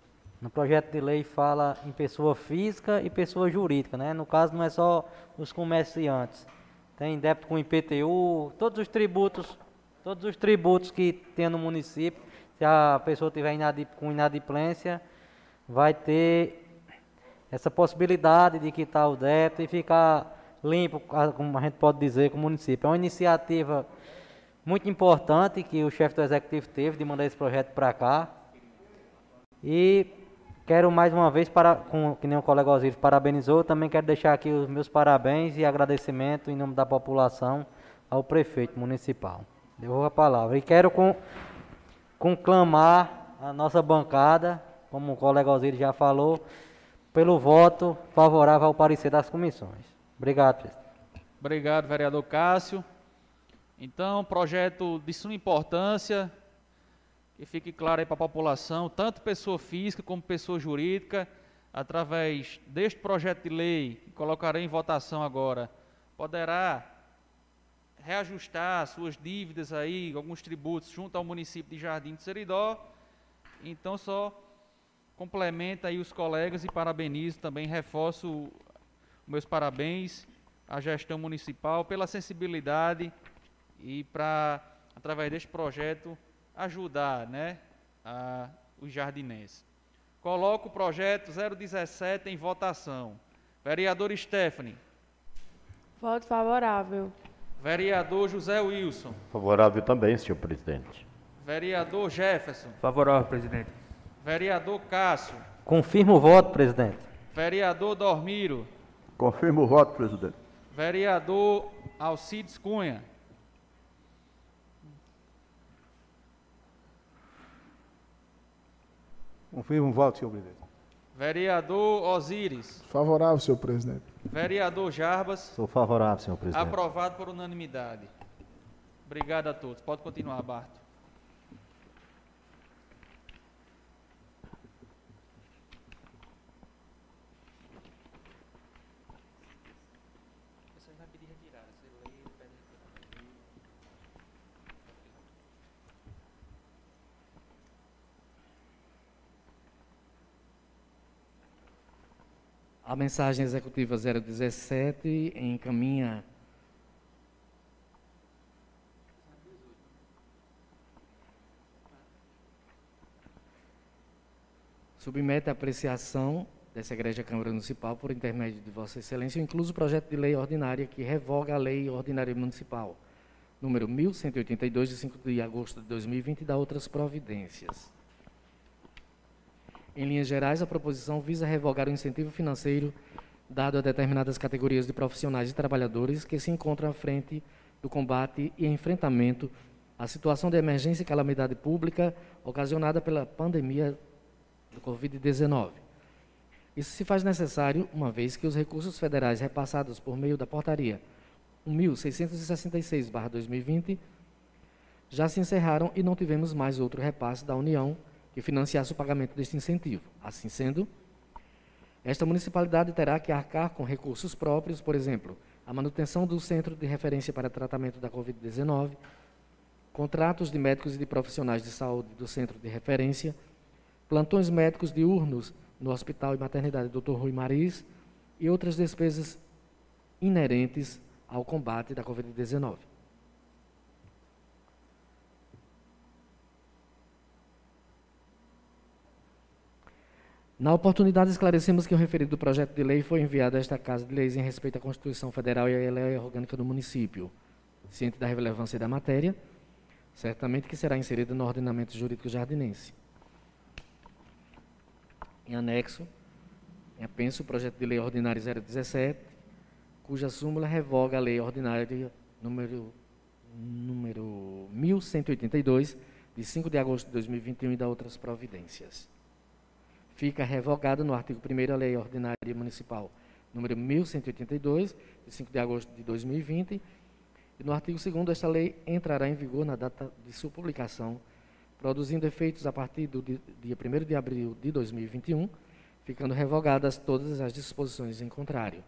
No projeto de lei fala em pessoa física e pessoa jurídica, né? No caso não é só os comerciantes. Tem débito com IPTU, todos os tributos, todos os tributos que tem no município. Se a pessoa tiver inadip, com inadimplência, vai ter essa possibilidade de quitar o débito e ficar limpo, como a gente pode dizer, com o município. É uma iniciativa muito importante que o chefe do executivo teve de mandar esse projeto para cá. E quero mais uma vez, para, com, que nem o colega Osíris parabenizou, também quero deixar aqui os meus parabéns e agradecimento em nome da população ao prefeito municipal. Devolvo a palavra. E quero com, conclamar a nossa bancada, como o colega Osíris já falou, pelo voto favorável ao parecer das comissões. Obrigado, presidente. Obrigado, vereador Cássio. Então, projeto de suma importância, que fique claro aí para a população, tanto pessoa física como pessoa jurídica, através deste projeto de lei, que colocarei em votação agora, poderá reajustar suas dívidas aí, alguns tributos junto ao município de Jardim de Seridó. Então, só complementa aí os colegas e parabenizo também, reforço meus parabéns à gestão municipal pela sensibilidade e para, através deste projeto, ajudar né, a, os jardinenses. Coloco o projeto 017 em votação. Vereador Stephanie. Voto favorável. Vereador José Wilson. Favorável também, senhor presidente. Vereador Jefferson. Favorável, presidente. Vereador Cássio. Confirmo o voto, presidente. Vereador Dormiro. Confirmo o voto, presidente. Vereador Alcides Cunha. Confirmo o voto, senhor presidente. Vereador Osíris. Favorável, senhor presidente. Vereador Jarbas. Sou favorável, senhor presidente. Aprovado por unanimidade. Obrigado a todos. Pode continuar, Barto. A mensagem executiva 017 encaminha submete a apreciação dessa Igreja Câmara Municipal por intermédio de Vossa Excelência, incluso o projeto de lei ordinária que revoga a Lei Ordinária Municipal, número 1182, de 5 de agosto de 2020, e dá outras providências. Em linhas gerais, a proposição visa revogar o incentivo financeiro dado a determinadas categorias de profissionais e trabalhadores que se encontram à frente do combate e enfrentamento à situação de emergência e calamidade pública ocasionada pela pandemia do Covid-19. Isso se faz necessário, uma vez que os recursos federais repassados por meio da portaria 1666-2020 já se encerraram e não tivemos mais outro repasse da União que financiasse o pagamento deste incentivo. Assim sendo, esta municipalidade terá que arcar com recursos próprios, por exemplo, a manutenção do centro de referência para tratamento da Covid-19, contratos de médicos e de profissionais de saúde do centro de referência, plantões médicos diurnos no Hospital e Maternidade Dr. Rui Maris e outras despesas inerentes ao combate da Covid-19. Na oportunidade, esclarecemos que o referido projeto de lei foi enviado a esta Casa de Leis em respeito à Constituição Federal e à Lei Orgânica do Município. Ciente da relevância da matéria, certamente que será inserida no ordenamento jurídico jardinense. Em anexo, em apenso, o projeto de lei ordinário 017, cuja súmula revoga a lei ordinária número, número 1182, de 5 de agosto de 2021 e da outras providências fica revogada no artigo 1 a Lei Ordinária Municipal número 1182, de 5 de agosto de 2020, e no artigo 2 esta lei entrará em vigor na data de sua publicação, produzindo efeitos a partir do dia 1 de abril de 2021, ficando revogadas todas as disposições em contrário.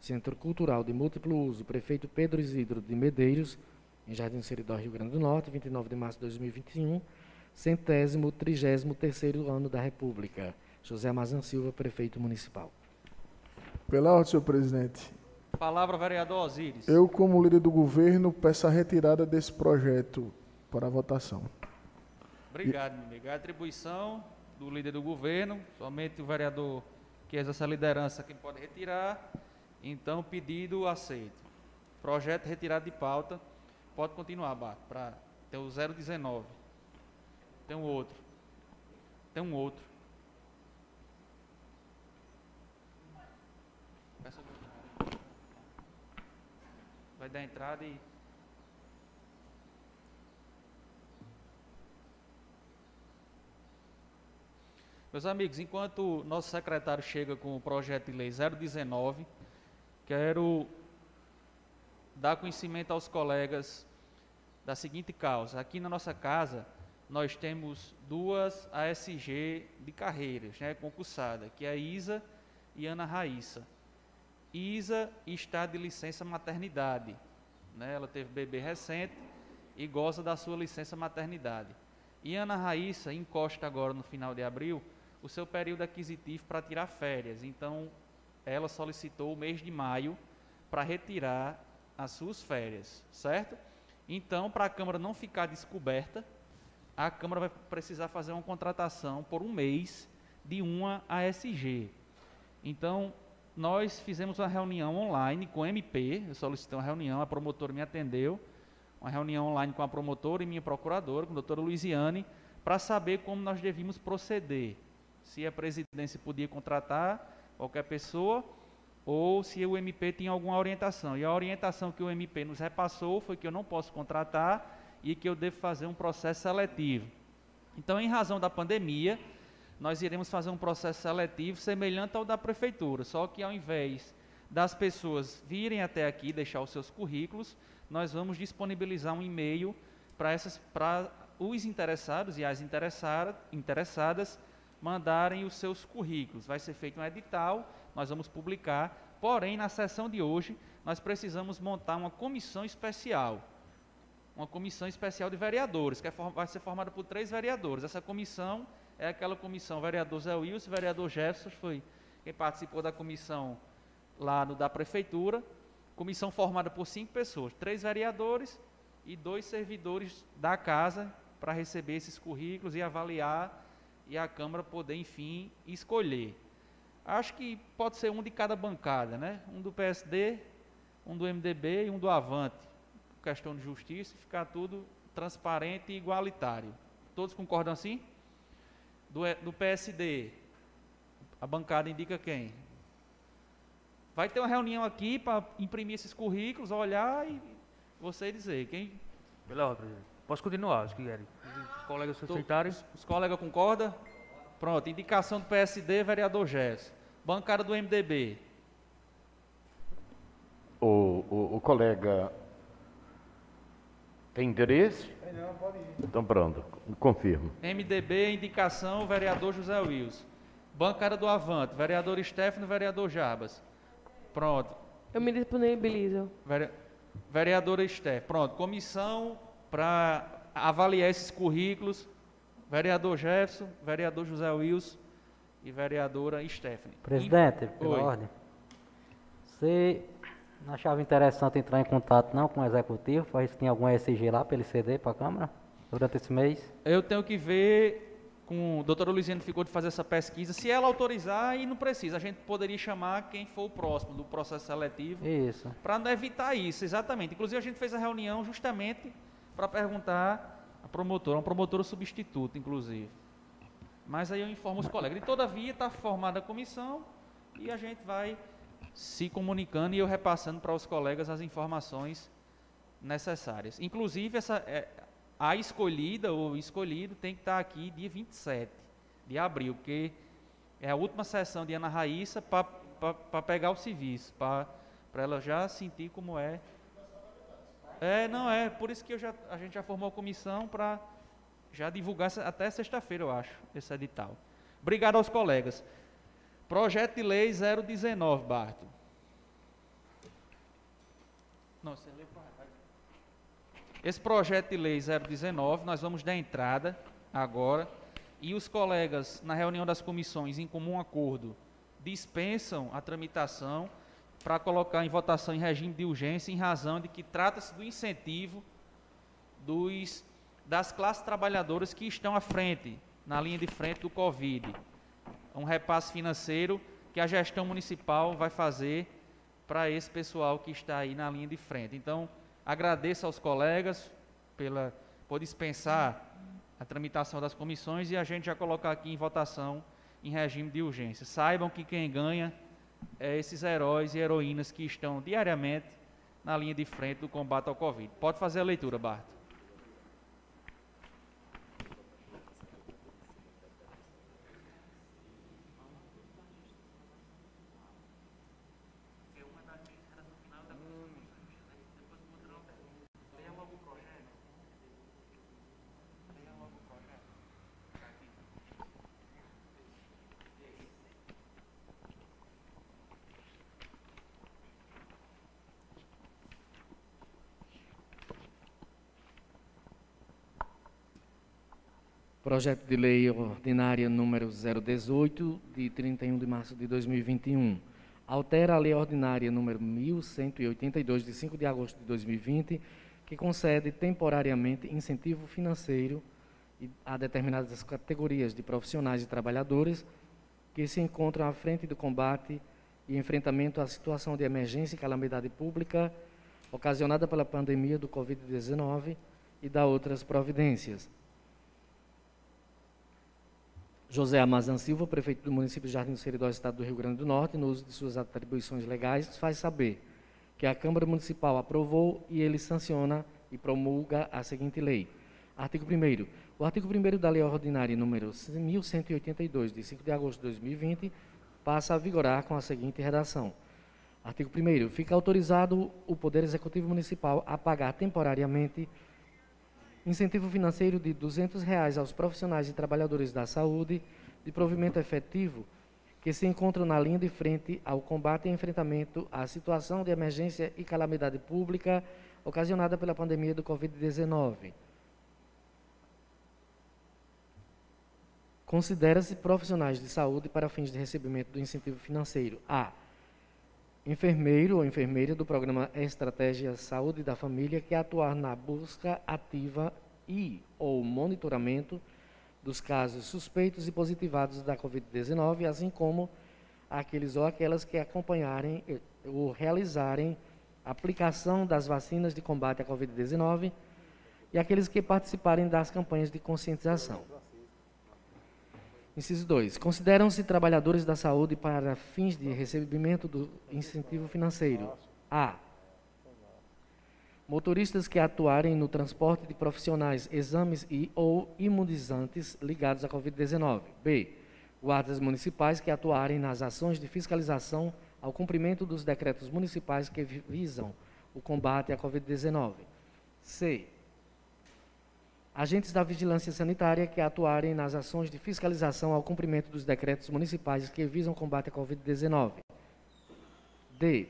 Centro Cultural de Múltiplo Uso, Prefeito Pedro Isidro de Medeiros, em Jardim Seridó, Rio Grande do Norte, 29 de março de 2021, centésimo, trigésimo terceiro ano da República. José Mazan Silva, prefeito municipal. Pela ordem, senhor presidente. Palavra, vereador Osíris. Eu, como líder do governo, peço a retirada desse projeto para votação. Obrigado, meu amigo. A atribuição do líder do governo, somente o vereador que exerce essa liderança quem pode retirar. Então, pedido aceito. Projeto retirado de pauta. Pode continuar, Bato, para ter o 019. Tem um outro. Tem um outro. Peço- Vai dar entrada e. Meus amigos, enquanto nosso secretário chega com o projeto de lei 019, quero dar conhecimento aos colegas da seguinte causa. Aqui na nossa casa, nós temos duas ASG de carreiras, né, concursada, que é a Isa e Ana Raíssa. Isa está de licença maternidade, né, ela teve bebê recente e goza da sua licença maternidade. E Ana Raíssa encosta agora no final de abril o seu período aquisitivo para tirar férias. Então, ela solicitou o mês de maio para retirar as suas férias, certo? Então, para a Câmara não ficar descoberta, a Câmara vai precisar fazer uma contratação por um mês de uma ASG. Então, nós fizemos uma reunião online com o MP, eu solicitei uma reunião, a promotora me atendeu, uma reunião online com a promotora e minha procuradora, com a doutora Luiziane, para saber como nós devíamos proceder. Se a presidência podia contratar qualquer pessoa ou se o MP tinha alguma orientação. E a orientação que o MP nos repassou foi que eu não posso contratar e que eu devo fazer um processo seletivo. Então, em razão da pandemia, nós iremos fazer um processo seletivo semelhante ao da prefeitura, só que ao invés das pessoas virem até aqui deixar os seus currículos, nós vamos disponibilizar um e-mail para essas para os interessados e as interessada, interessadas mandarem os seus currículos. Vai ser feito um edital, nós vamos publicar. Porém, na sessão de hoje, nós precisamos montar uma comissão especial. Uma comissão especial de vereadores, que é vai ser formada por três vereadores. Essa comissão é aquela comissão, vereador Zé Wilson, vereador Jefferson, foi quem participou da comissão lá no, da prefeitura. Comissão formada por cinco pessoas, três vereadores e dois servidores da casa para receber esses currículos e avaliar e a Câmara poder, enfim, escolher. Acho que pode ser um de cada bancada, né? Um do PSD, um do MDB e um do Avante. Questão de justiça, ficar tudo transparente e igualitário. Todos concordam assim? Do, E- do PSD, a bancada indica quem? Vai ter uma reunião aqui para imprimir esses currículos, olhar e você dizer quem. Pela ordem, presidente. Posso continuar, se quiserem. Os colegas se Tu- aceitarem. Os, os colegas concordam? Pronto, indicação do PSD, vereador Gerson. Bancada do MDB. O, o, o colega tem interesse? Então pronto, confirmo. MDB, indicação, vereador José Wilson. Bancada do Avante, vereador Stefano, vereador Jabas. Pronto. Eu me disponibilizo. Vere... Vereadora Steph. Pronto, comissão para avaliar esses currículos. Vereador Jefferson, vereador José Wilson e vereadora Stephanie. Presidente, pela Oi. ordem. Você não achava interessante entrar em contato não com o executivo para ver se tem algum SG lá para ele ceder para a Câmara durante esse mês? Eu tenho que ver com a doutora Luiziane ficou de fazer essa pesquisa. Se ela autorizar, e não precisa. A gente poderia chamar quem for o próximo do processo seletivo Isso. para evitar isso, exatamente. Inclusive, a gente fez a reunião justamente para perguntar a promotora, uma promotora substituta, inclusive. Mas aí eu informo os colegas. E todavia está formada a comissão e a gente vai se comunicando e eu repassando para os colegas as informações necessárias. Inclusive, essa, é, a escolhida ou escolhido tem que estar aqui dia 27 de abril, porque é a última sessão de Ana Raíssa para pegar o serviço, para ela já sentir como é. É, não é, por isso que já, a gente já formou a comissão para já divulgar até sexta-feira, eu acho, esse edital. Obrigado aos colegas. Projeto de Lei 019, Barto. Não, você. Esse projeto de lei 019, nós vamos dar entrada agora e os colegas, na reunião das comissões, em comum acordo, dispensam a tramitação para colocar em votação em regime de urgência, em razão de que trata-se do incentivo dos, das classes trabalhadoras que estão à frente, na linha de frente do Covid. Um repasse financeiro que a gestão municipal vai fazer para esse pessoal que está aí na linha de frente. Então, agradeço aos colegas pela, por dispensar a tramitação das comissões e a gente já colocar aqui em votação em regime de urgência. Saibam que quem ganha é esses heróis e heroínas que estão diariamente na linha de frente do combate ao Covid. Pode fazer a leitura, Bart. Projeto de Lei Ordinária número 018, de 31 de março de 2021. Altera a Lei Ordinária número 1182, de 5 de agosto de 2020, que concede temporariamente incentivo financeiro a determinadas categorias de profissionais e trabalhadores que se encontram à frente do combate e enfrentamento à situação de emergência e calamidade pública ocasionada pela pandemia do Covid-19 e da outras providências José Amazan Silva, prefeito do município de Jardim do Seridó, estado do Rio Grande do Norte, no uso de suas atribuições legais, faz saber que a Câmara Municipal aprovou e ele sanciona e promulga a seguinte lei. Artigo 1 O artigo 1 da Lei Ordinária número 1182, de 5 de agosto de 2020, passa a vigorar com a seguinte redação. Artigo 1 Fica autorizado o Poder Executivo Municipal a pagar temporariamente incentivo financeiro de 200 reais aos profissionais e trabalhadores da saúde de provimento efetivo que se encontram na linha de frente ao combate e enfrentamento à situação de emergência e calamidade pública ocasionada pela pandemia do Covid-19. Considera-se profissionais de saúde para fins de recebimento do incentivo financeiro a enfermeiro ou enfermeira do programa Estratégia Saúde da Família que atuar na busca ativa e ou monitoramento dos casos suspeitos e positivados da COVID-19, assim como aqueles ou aquelas que acompanharem ou realizarem aplicação das vacinas de combate à COVID-19 e aqueles que participarem das campanhas de conscientização. Inciso 2. Consideram-se trabalhadores da saúde para fins de recebimento do incentivo financeiro. A. Motoristas que atuarem no transporte de profissionais, exames e ou imunizantes ligados à Covid-19. B. Guardas municipais que atuarem nas ações de fiscalização ao cumprimento dos decretos municipais que visam o combate à Covid-19. C agentes da vigilância sanitária que atuarem nas ações de fiscalização ao cumprimento dos decretos municipais que visam combate à Covid-19. D.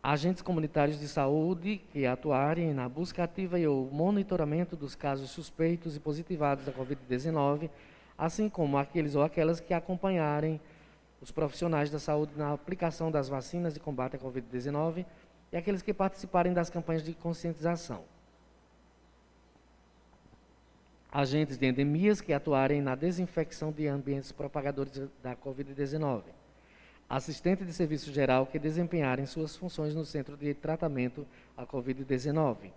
Agentes comunitários de saúde que atuarem na busca ativa e o monitoramento dos casos suspeitos e positivados da Covid-19, assim como aqueles ou aquelas que acompanharem os profissionais da saúde na aplicação das vacinas de combate à Covid-19 e aqueles que participarem das campanhas de conscientização agentes de endemias que atuarem na desinfecção de ambientes propagadores da Covid-19, assistente de serviço geral que desempenharem suas funções no centro de tratamento à Covid-19.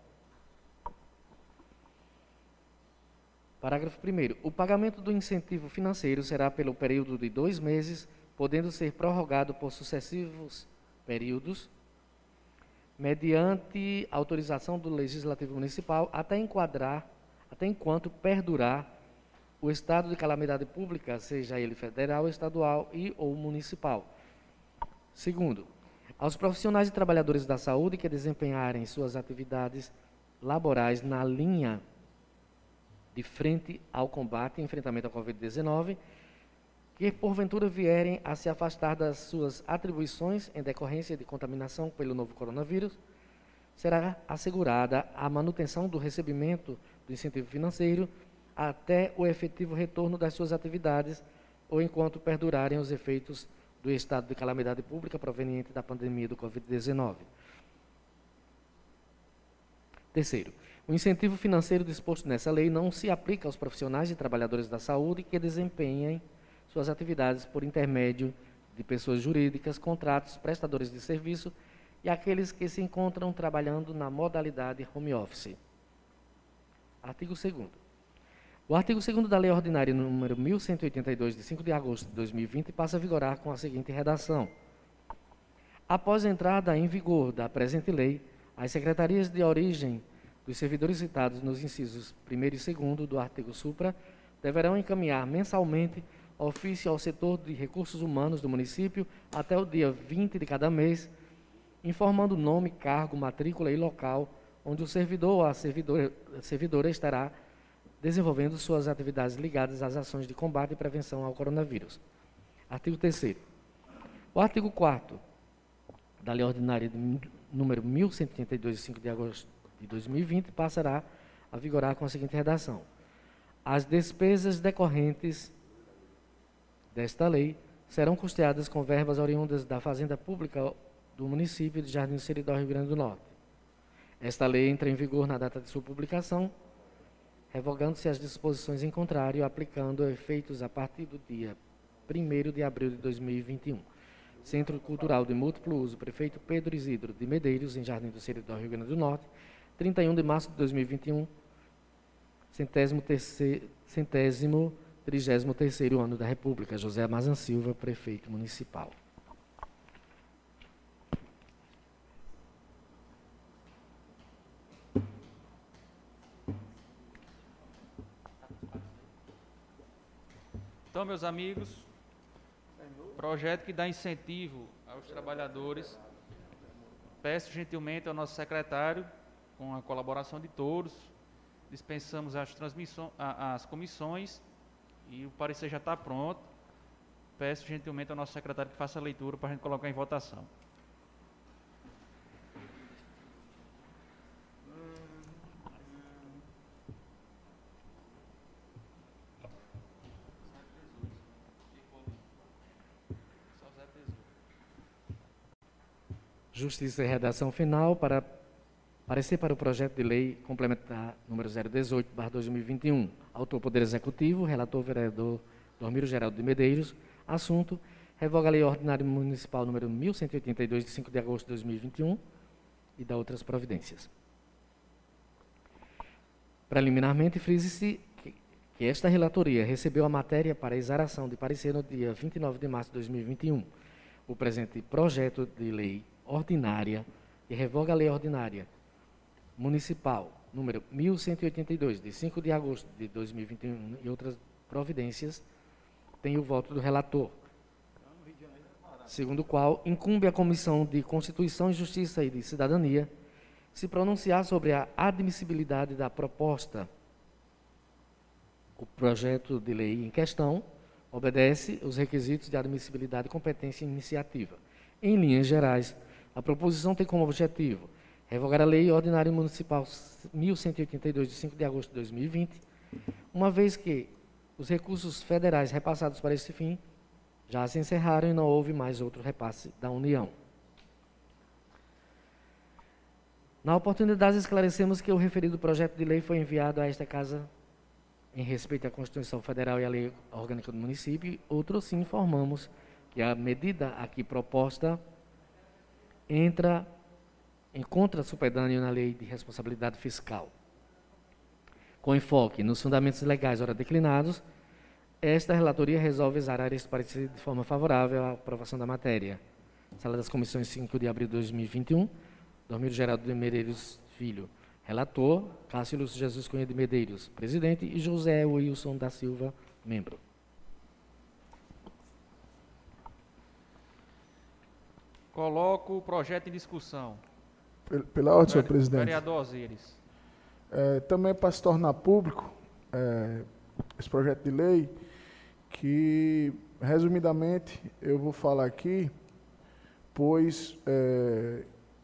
Parágrafo 1. O pagamento do incentivo financeiro será pelo período de dois meses, podendo ser prorrogado por sucessivos períodos, mediante autorização do Legislativo Municipal, até enquadrar até enquanto perdurar o estado de calamidade pública, seja ele federal, estadual e ou municipal. Segundo, aos profissionais e trabalhadores da saúde que desempenharem suas atividades laborais na linha de frente ao combate e enfrentamento à Covid-19, que porventura vierem a se afastar das suas atribuições em decorrência de contaminação pelo novo coronavírus, será assegurada a manutenção do recebimento do incentivo financeiro, até o efetivo retorno das suas atividades ou enquanto perdurarem os efeitos do estado de calamidade pública proveniente da pandemia do Covid-19. Terceiro, o incentivo financeiro disposto nessa lei não se aplica aos profissionais e trabalhadores da saúde que desempenhem suas atividades por intermédio de pessoas jurídicas, contratos, prestadores de serviço e aqueles que se encontram trabalhando na modalidade home office. Artigo 2 o artigo 2 da Lei Ordinária número 1182, de 5 de agosto de 2020, passa a vigorar com a seguinte redação. Após a entrada em vigor da presente lei, as secretarias de origem dos servidores citados nos incisos 1 e 2 do artigo supra deverão encaminhar mensalmente ofício ao setor de recursos humanos do município até o dia 20 de cada mês, informando nome, cargo, matrícula e local onde o servidor ou a servidora, servidora estará desenvolvendo suas atividades ligadas às ações de combate e prevenção ao coronavírus. Artigo 3 O artigo 4 da Lei Ordinária número 1132, de 5 de agosto de 2020, passará a vigorar com a seguinte redação. As despesas decorrentes desta lei serão custeadas com verbas oriundas da Fazenda Pública do município de Jardim Seridó, Rio Grande do Norte. Esta lei entra em vigor na data de sua publicação revogando-se as disposições em contrário, aplicando efeitos a partir do dia 1 de abril de 2021. Centro Cultural de Múltiplo Uso, Prefeito Pedro Isidro de Medeiros, em Jardim do Seridó, Rio Grande do Norte, 31 de março de 2021, centésimo, terceiro, centésimo trigésimo terceiro ano da República. José Amazan Silva, Prefeito Municipal. Então, meus amigos, projeto que dá incentivo aos trabalhadores. Peço gentilmente ao nosso secretário, com a colaboração de todos, dispensamos as, transmissões, as comissões e o parecer já está pronto. Peço gentilmente ao nosso secretário que faça a leitura para a gente colocar em votação. Justiça e redação final para parecer para o projeto de lei complementar número 018, 2021. Autor Poder Executivo, relator vereador Dormiro Geraldo de Medeiros. Assunto, revoga a Lei Ordinária Municipal número 1182, de 5 de agosto de 2021 e da outras providências. Preliminarmente, frise-se que esta relatoria recebeu a matéria para exaração de parecer no dia 29 de março de 2021. O presente projeto de lei ordinária e revoga a lei ordinária municipal número 1182 de 5 de agosto de 2021 e outras providências tem o voto do relator. Segundo o qual incumbe à Comissão de Constituição Justiça e de Cidadania se pronunciar sobre a admissibilidade da proposta. O projeto de lei em questão obedece os requisitos de admissibilidade, competência e iniciativa. Em linhas gerais, a proposição tem como objetivo revogar a Lei Ordinária Municipal 1182, de 5 de agosto de 2020, uma vez que os recursos federais repassados para esse fim já se encerraram e não houve mais outro repasse da União. Na oportunidade, esclarecemos que o referido projeto de lei foi enviado a esta Casa em respeito à Constituição Federal e à Lei Orgânica do Município. Outro sim informamos que a medida aqui proposta entra em contra supedâneo na lei de responsabilidade fiscal. Com enfoque nos fundamentos legais ora declinados, esta relatoria resolve exarar este parecer de forma favorável à aprovação da matéria. Sala das Comissões 5 de abril de 2021, Dormir Geraldo de Medeiros Filho, relator, Cássio Lúcio Jesus Cunha de Medeiros, presidente, e José Wilson da Silva, membro. Coloco o projeto em discussão. Pela ordem, senhor presidente. Vereador Osiris. É, também para se tornar público é, esse projeto de lei, que, resumidamente, eu vou falar aqui, pois é,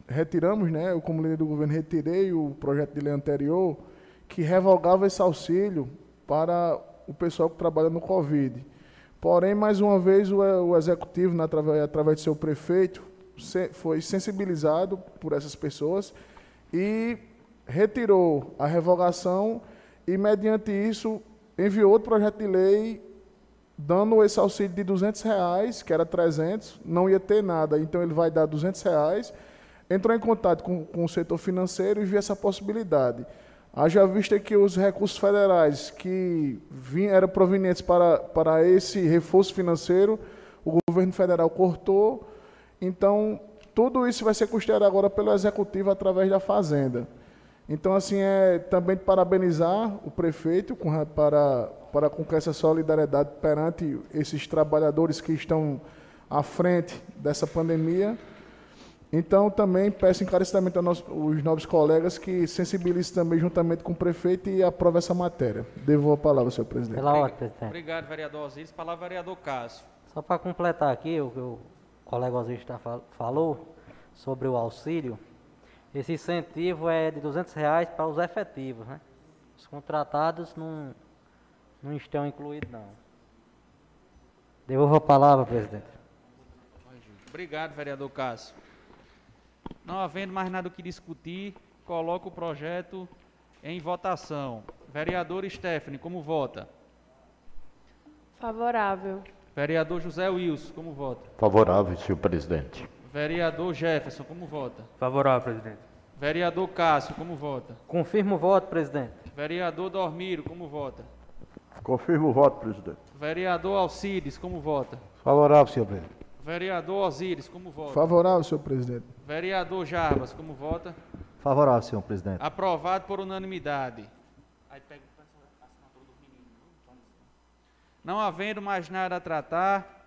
retiramos, né, eu como líder do governo retirei o projeto de lei anterior, que revogava esse auxílio para o pessoal que trabalha no Covid. Porém, mais uma vez, o, o executivo, na, através, através de seu prefeito, foi sensibilizado por essas pessoas e retirou a revogação e, mediante isso, enviou outro projeto de lei dando esse auxílio de 200 reais, que era 300, não ia ter nada, então ele vai dar 200 reais. Entrou em contato com, com o setor financeiro e viu essa possibilidade. Haja vista que os recursos federais que vinham, eram provenientes para, para esse reforço financeiro, o governo federal cortou, então tudo isso vai ser custeado agora pelo executivo através da Fazenda. Então, assim, é também parabenizar o prefeito com, para, para com essa solidariedade perante esses trabalhadores que estão à frente dessa pandemia. Então, também peço encarecidamente aos novos colegas que sensibilizem também juntamente com o prefeito e aprovem essa matéria. Devo a palavra, senhor presidente. Pela ordem, presidente. Obrigado, vereador Osiris. Palavra, vereador Cássio. Só para completar aqui que o colega Osiris tá, falou sobre o auxílio, esse incentivo é de 200 reais para os efetivos, né? Os contratados não, não estão incluídos, não. Devolvo a palavra, presidente. Obrigado, vereador Cássio. Não havendo mais nada o que discutir, coloco o projeto em votação. Vereador Stephanie, como vota? Favorável. Vereador José Wilson, como vota? Favorável, senhor presidente. Vereador Jefferson, como vota? Favorável, presidente. Vereador Cássio, como vota? Confirmo o voto, presidente. Vereador Dormiro, como vota? Confirmo o voto, presidente. Vereador Alcides, como vota? Favorável, senhor presidente. Vereador Osíris, como vota? Favorável, senhor presidente. Vereador Jarbas, como vota? Favorável, senhor presidente. Aprovado por unanimidade. Não havendo mais nada a tratar,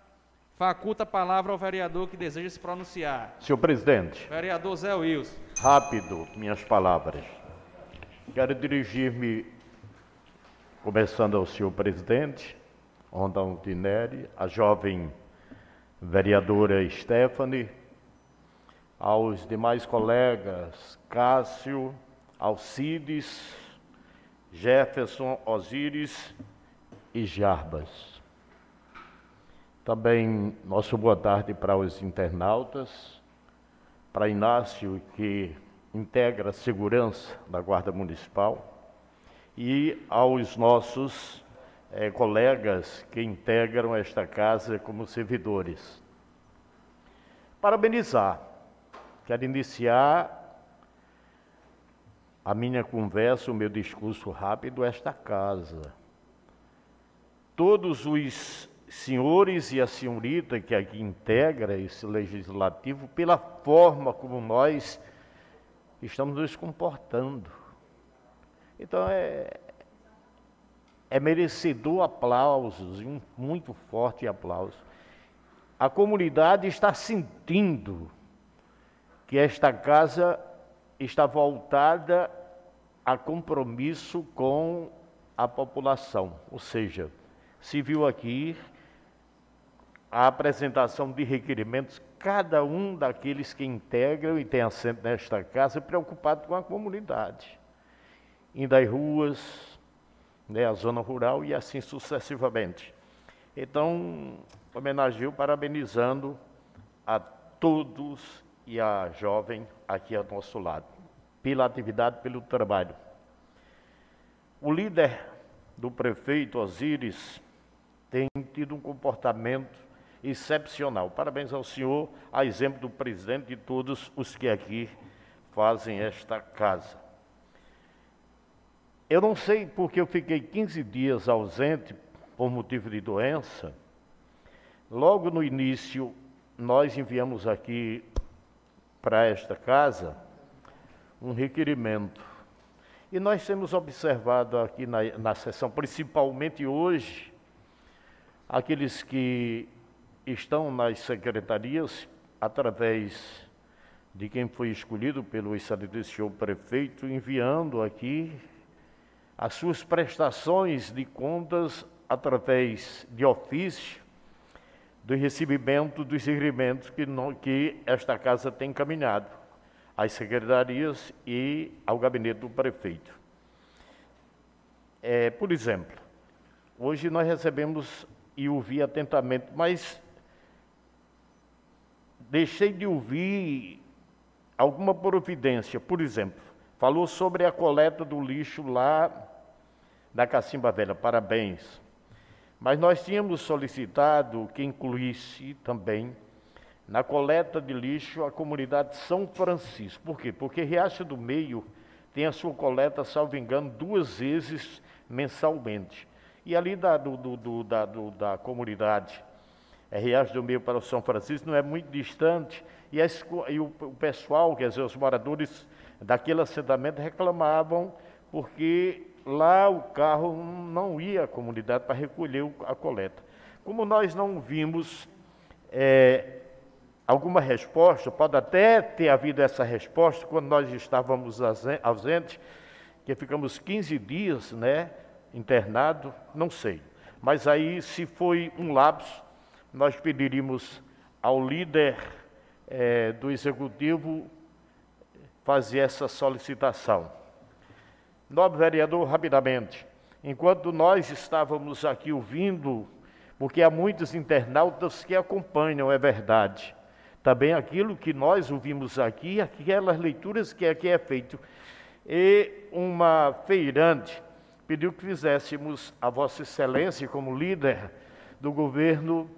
faculta a palavra ao vereador que deseja se pronunciar. Senhor presidente. Vereador Zé Wilson. Rápido, minhas palavras. Quero dirigir-me, começando ao senhor presidente, Rondão Tineri, a jovem vereadora Stephanie, aos demais colegas Cássio, Alcides, Jefferson, Osíris e Jarbas. Também nosso boa tarde para os internautas, para Inácio, que integra a segurança da Guarda Municipal, e aos nossos é, colegas que integram esta casa como servidores. Parabenizar. Quero iniciar a minha conversa, o meu discurso rápido, esta casa. Todos os senhores e a senhorita que aqui integra esse legislativo, pela forma como nós estamos nos comportando. Então é, é merecedor aplausos, um muito forte aplauso. A comunidade está sentindo que esta casa está voltada a compromisso com a população, ou seja, se viu aqui a apresentação de requerimentos, cada um daqueles que integram e tem assento nesta casa preocupado com a comunidade, indo às ruas, né, a zona rural e assim sucessivamente. Então, homenageio parabenizando a todos e a jovem aqui ao nosso lado, pela atividade, pelo trabalho. O líder do prefeito Osíris tem tido um comportamento excepcional. Parabéns ao senhor, a exemplo do presidente e todos os que aqui fazem esta casa. Eu não sei porque eu fiquei 15 dias ausente por motivo de doença. Logo no início, nós enviamos aqui para esta casa um requerimento. E nós temos observado aqui na, na sessão, principalmente hoje, aqueles que estão nas secretarias, através de quem foi escolhido pelo excelentíssimo prefeito, enviando aqui as suas prestações de contas através de ofício do recebimento dos requerimentos que, que esta casa tem encaminhado às secretarias e ao gabinete do prefeito. É, por exemplo, hoje nós recebemos e ouvi atentamente, mas deixei de ouvir alguma providência. Por exemplo, falou sobre a coleta do lixo lá da Cacimba Velha. Parabéns. Mas nós tínhamos solicitado que incluísse também na coleta de lixo a comunidade São Francisco. Por quê? Porque Riacho do Meio tem a sua coleta, salvo engano, duas vezes mensalmente. E ali da, do, do, do, da, do, da comunidade é, Riacho do Meio para o São Francisco não é muito distante, e, a, e o, o, pessoal, quer dizer, os moradores daquele assentamento reclamavam porque lá o carro não ia à comunidade para recolher a coleta. Como nós não vimos é, alguma resposta, pode até ter havido essa resposta quando nós estávamos ausentes, que ficamos 15 dias né, internado, não sei. Mas aí, se foi um lapso, nós pediríamos ao líder é, do executivo fazer essa solicitação. Nobre vereador, rapidamente, enquanto nós estávamos aqui ouvindo, porque há muitos internautas que acompanham, é verdade, também aquilo que nós ouvimos aqui, aquelas leituras que aqui é feito. E uma feirante pediu que fizéssemos a Vossa Excelência, como líder do governo,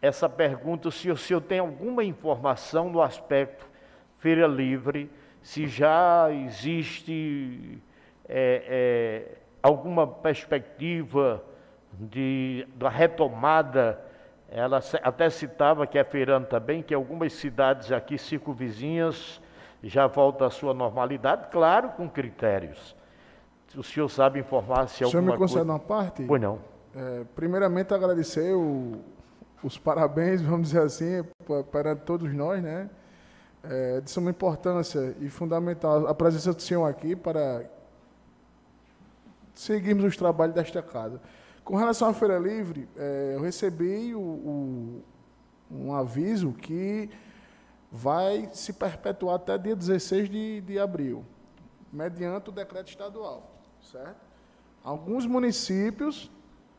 essa pergunta se o senhor tem alguma informação no aspecto feira livre, se já existe é, é, alguma perspectiva de, da retomada. Ela até citava que é feirando também, que algumas cidades aqui circunvizinhas já voltam à sua normalidade, claro, com critérios. O senhor sabe informar se alguma coisa... O senhor me concede coisa... uma parte? Pois não. É, primeiramente, agradecer o, os parabéns, vamos dizer assim, para todos nós, né? É, de suma importância e fundamental a presença do senhor aqui para seguirmos os trabalhos desta casa. Com relação à Feira Livre, é, eu recebi o, o, um aviso que vai se perpetuar até dia 16 de, de abril, mediante o decreto estadual, certo? Alguns municípios,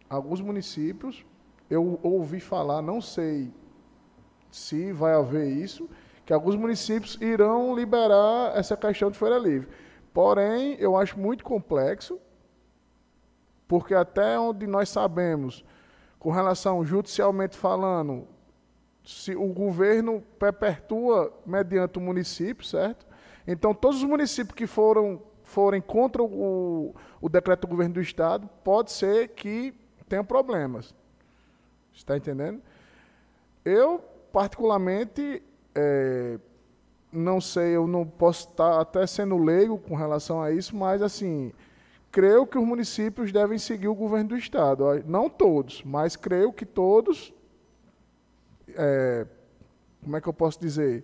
alguns municípios eu ouvi falar, não sei se vai haver isso, que alguns municípios irão liberar essa questão de feira livre. Porém, eu acho muito complexo, porque até onde nós sabemos, com relação judicialmente falando, se o governo perpetua mediante o município, certo? Então, todos os municípios que foram forem contra o, o decreto do governo do estado, pode ser que tenham problemas. Está entendendo? Eu, particularmente, é, não sei, eu não posso estar até sendo leigo com relação a isso, mas, assim, creio que os municípios devem seguir o governo do Estado. Não todos, mas creio que todos. É, como é que eu posso dizer?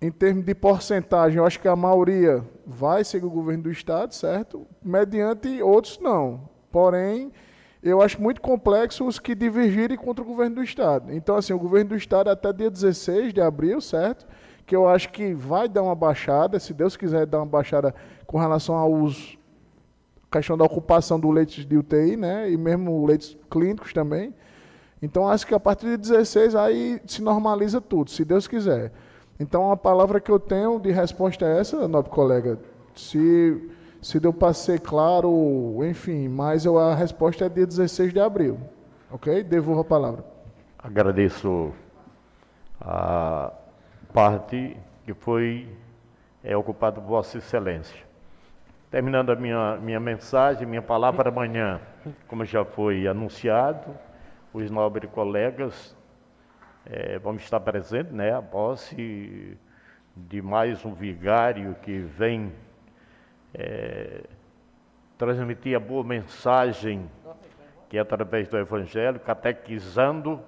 Em termos de porcentagem, eu acho que a maioria vai seguir o governo do Estado, certo? Mediante outros, não. Porém, eu acho muito complexo os que divergirem contra o governo do Estado. Então, assim, o governo do Estado até dia 16 de abril, certo? Que eu acho que vai dar uma baixada, se Deus quiser dar uma baixada com relação aos questão da ocupação do leitos de UTI, né? E mesmo leitos clínicos também. Então, acho que a partir de 16 aí se normaliza tudo, se Deus quiser. Então, a palavra que eu tenho de resposta é essa, nobre colega. Se se deu para ser claro, enfim, mas eu, a resposta é dia 16 de abril. Ok? Devolvo a palavra. Agradeço a parte que foi é, ocupada por Vossa Excelência. Terminando a minha, minha mensagem, minha palavra amanhã, como já foi anunciado, os nobres colegas é, vão estar presentes, né, a posse de mais um vigário que vem é, transmitir a boa mensagem que é através do Evangelho, catequizando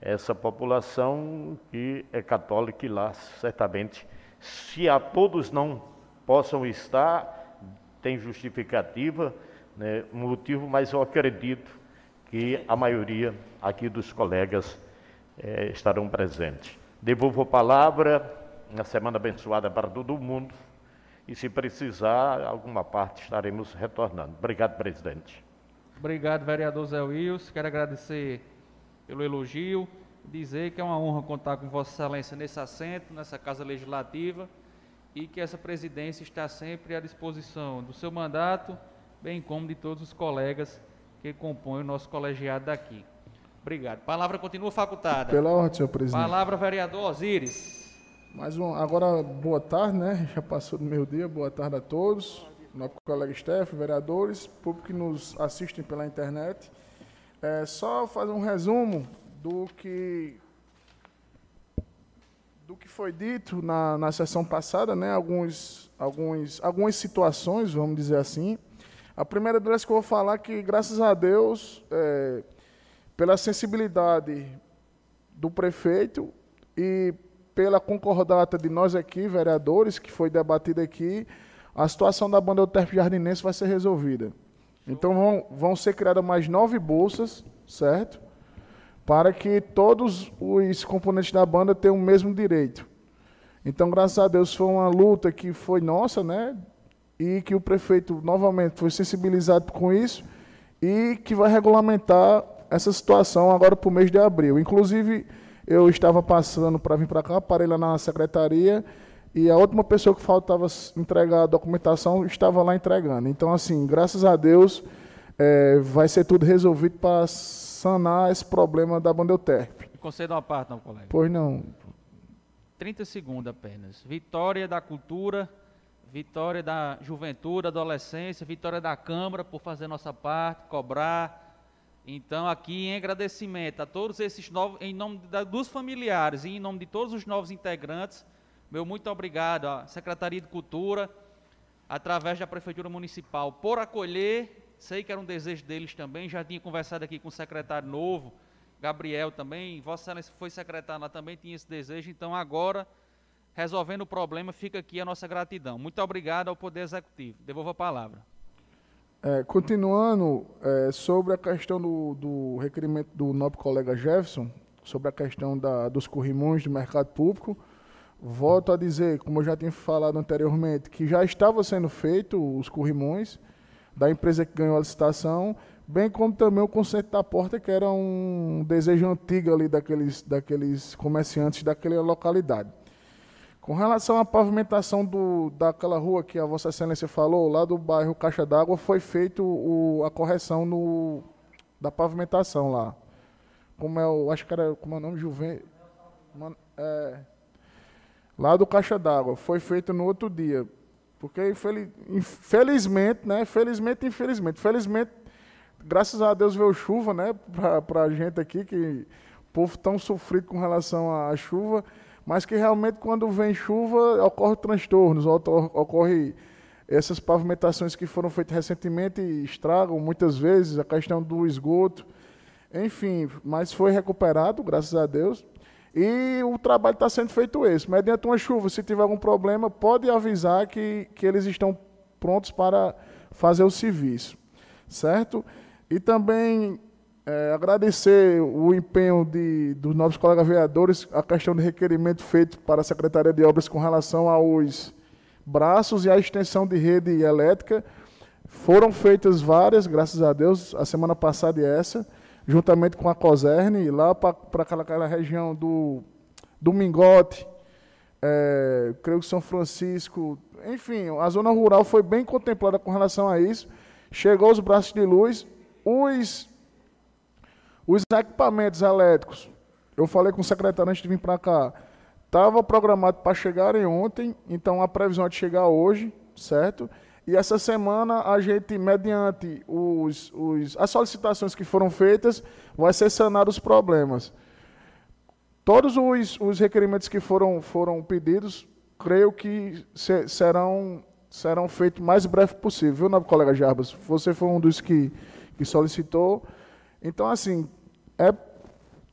essa população que é católica e lá certamente, se a todos não possam estar, tem justificativa, né, motivo, mas eu acredito que a maioria aqui dos colegas é, estarão presentes. Devolvo a palavra na semana abençoada para todo mundo e se precisar, alguma parte estaremos retornando. Obrigado, presidente. Obrigado, vereador Zé Wilson. Quero agradecer pelo elogio, dizer que é uma honra contar com Vossa Excelência nesse assento, nessa Casa Legislativa, e que essa presidência está sempre à disposição do seu mandato, bem como de todos os colegas que compõem o nosso colegiado daqui. Obrigado. Palavra continua facultada. Pela ordem, senhor presidente. Palavra, vereador Osíris. Mais um, agora, boa tarde, né? Já passou do meu dia, boa tarde a todos. Nosso colega Steph, vereadores, público que nos assistem pela internet. É, só fazer um resumo do que do que foi dito na, na sessão passada, né? Alguns, alguns, algumas situações, vamos dizer assim. A primeira delas que eu vou falar é que, graças a Deus, é, pela sensibilidade do prefeito e pela concordata de nós aqui, vereadores, que foi debatida aqui, a situação da banda Euterpe Jardinense vai ser resolvida. Então vão, vão ser criadas mais nove bolsas, certo? Para que todos os componentes da banda tenham o mesmo direito. Então, graças a Deus, foi uma luta que foi nossa, né? E que o prefeito novamente foi sensibilizado com isso e que vai regulamentar essa situação agora para o mês de abril. Inclusive, eu estava passando para vir para cá, parei lá na secretaria e a última pessoa que faltava entregar a documentação estava lá entregando. Então, assim, graças a Deus, é, vai ser tudo resolvido para sanar esse problema da Bandelterp. Conceda uma parte, não, colega. Pois não. 30 segundos apenas. Vitória da cultura, vitória da juventude, adolescência, vitória da Câmara por fazer nossa parte, cobrar então, aqui em agradecimento a todos esses novos, em nome da, dos familiares e em nome de todos os novos integrantes, meu muito obrigado à Secretaria de Cultura, através da Prefeitura Municipal, por acolher. Sei que era um desejo deles também, já tinha conversado aqui com o secretário novo, Gabriel também, Vossa Excelência foi secretário lá também, tinha esse desejo, então agora, resolvendo o problema, fica aqui a nossa gratidão. Muito obrigado ao Poder Executivo. Devolvo a palavra. É, continuando é, sobre a questão do, do, requerimento do nobre colega Jefferson, sobre a questão da, dos corrimões do mercado público, volto a dizer, como eu já tinha falado anteriormente, que já estava sendo feito os corrimões da empresa que ganhou a licitação, bem como também o conceito da porta, que era um desejo antigo ali daqueles, daqueles comerciantes daquela localidade. Com relação à pavimentação do, daquela rua que a Vossa Excelência falou, lá do bairro Caixa d'Água, foi feito o, a correção no, da pavimentação lá. Como é o. Acho que era. Como é o nome? Juven. É, lá do Caixa d'Água. Foi feito no outro dia. Porque infelizmente, né? Felizmente, infelizmente. Felizmente, graças a Deus veio chuva, né? Para a gente aqui, que o povo tão sofrido com relação à chuva mas que realmente quando vem chuva ocorre transtornos, ocorre essas pavimentações que foram feitas recentemente estragam muitas vezes a questão do esgoto, enfim, mas foi recuperado, graças a Deus. E o trabalho está sendo feito esse. Mediante uma chuva, se tiver algum problema, pode avisar que, que eles estão prontos para fazer o serviço, certo? E também é, agradecer o empenho de, dos nossos colegas vereadores, a questão de requerimento feito para a Secretaria de Obras com relação aos braços e a extensão de rede elétrica. Foram feitas várias, graças a Deus, a semana passada e essa, juntamente com a COSERN, lá para aquela, aquela região do, do Mingote, é, creio que São Francisco, enfim, a zona rural foi bem contemplada com relação a isso. Chegou os braços de luz, os os equipamentos elétricos, eu falei com o secretário antes de vir para cá, estava programado para chegarem ontem, então a previsão é de chegar hoje, certo? E essa semana a gente, mediante os, os, as solicitações que foram feitas, vai ser sanar os problemas. Todos os, os requerimentos que foram, foram pedidos, creio que se, serão, serão feitos o mais breve possível, viu, colega Jarbas? Você foi um dos que, que solicitou. Então, assim, é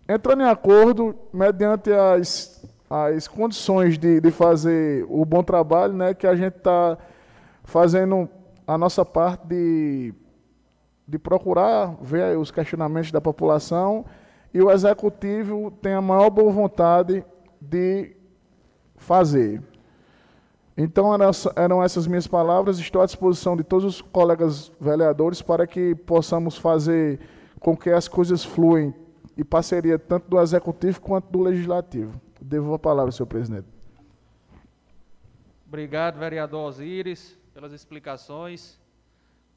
entrando em acordo mediante as, as condições de, de fazer o bom trabalho, né, que a gente está fazendo a nossa parte de, de procurar ver os questionamentos da população e o executivo tem a maior boa vontade de fazer. Então eram essa- eram essas minhas palavras. Estou à disposição de todos os colegas vereadores para que possamos fazer com que as coisas fluem em parceria tanto do executivo quanto do legislativo. Devo a palavra, senhor presidente. Obrigado, vereador Osíris, pelas explicações.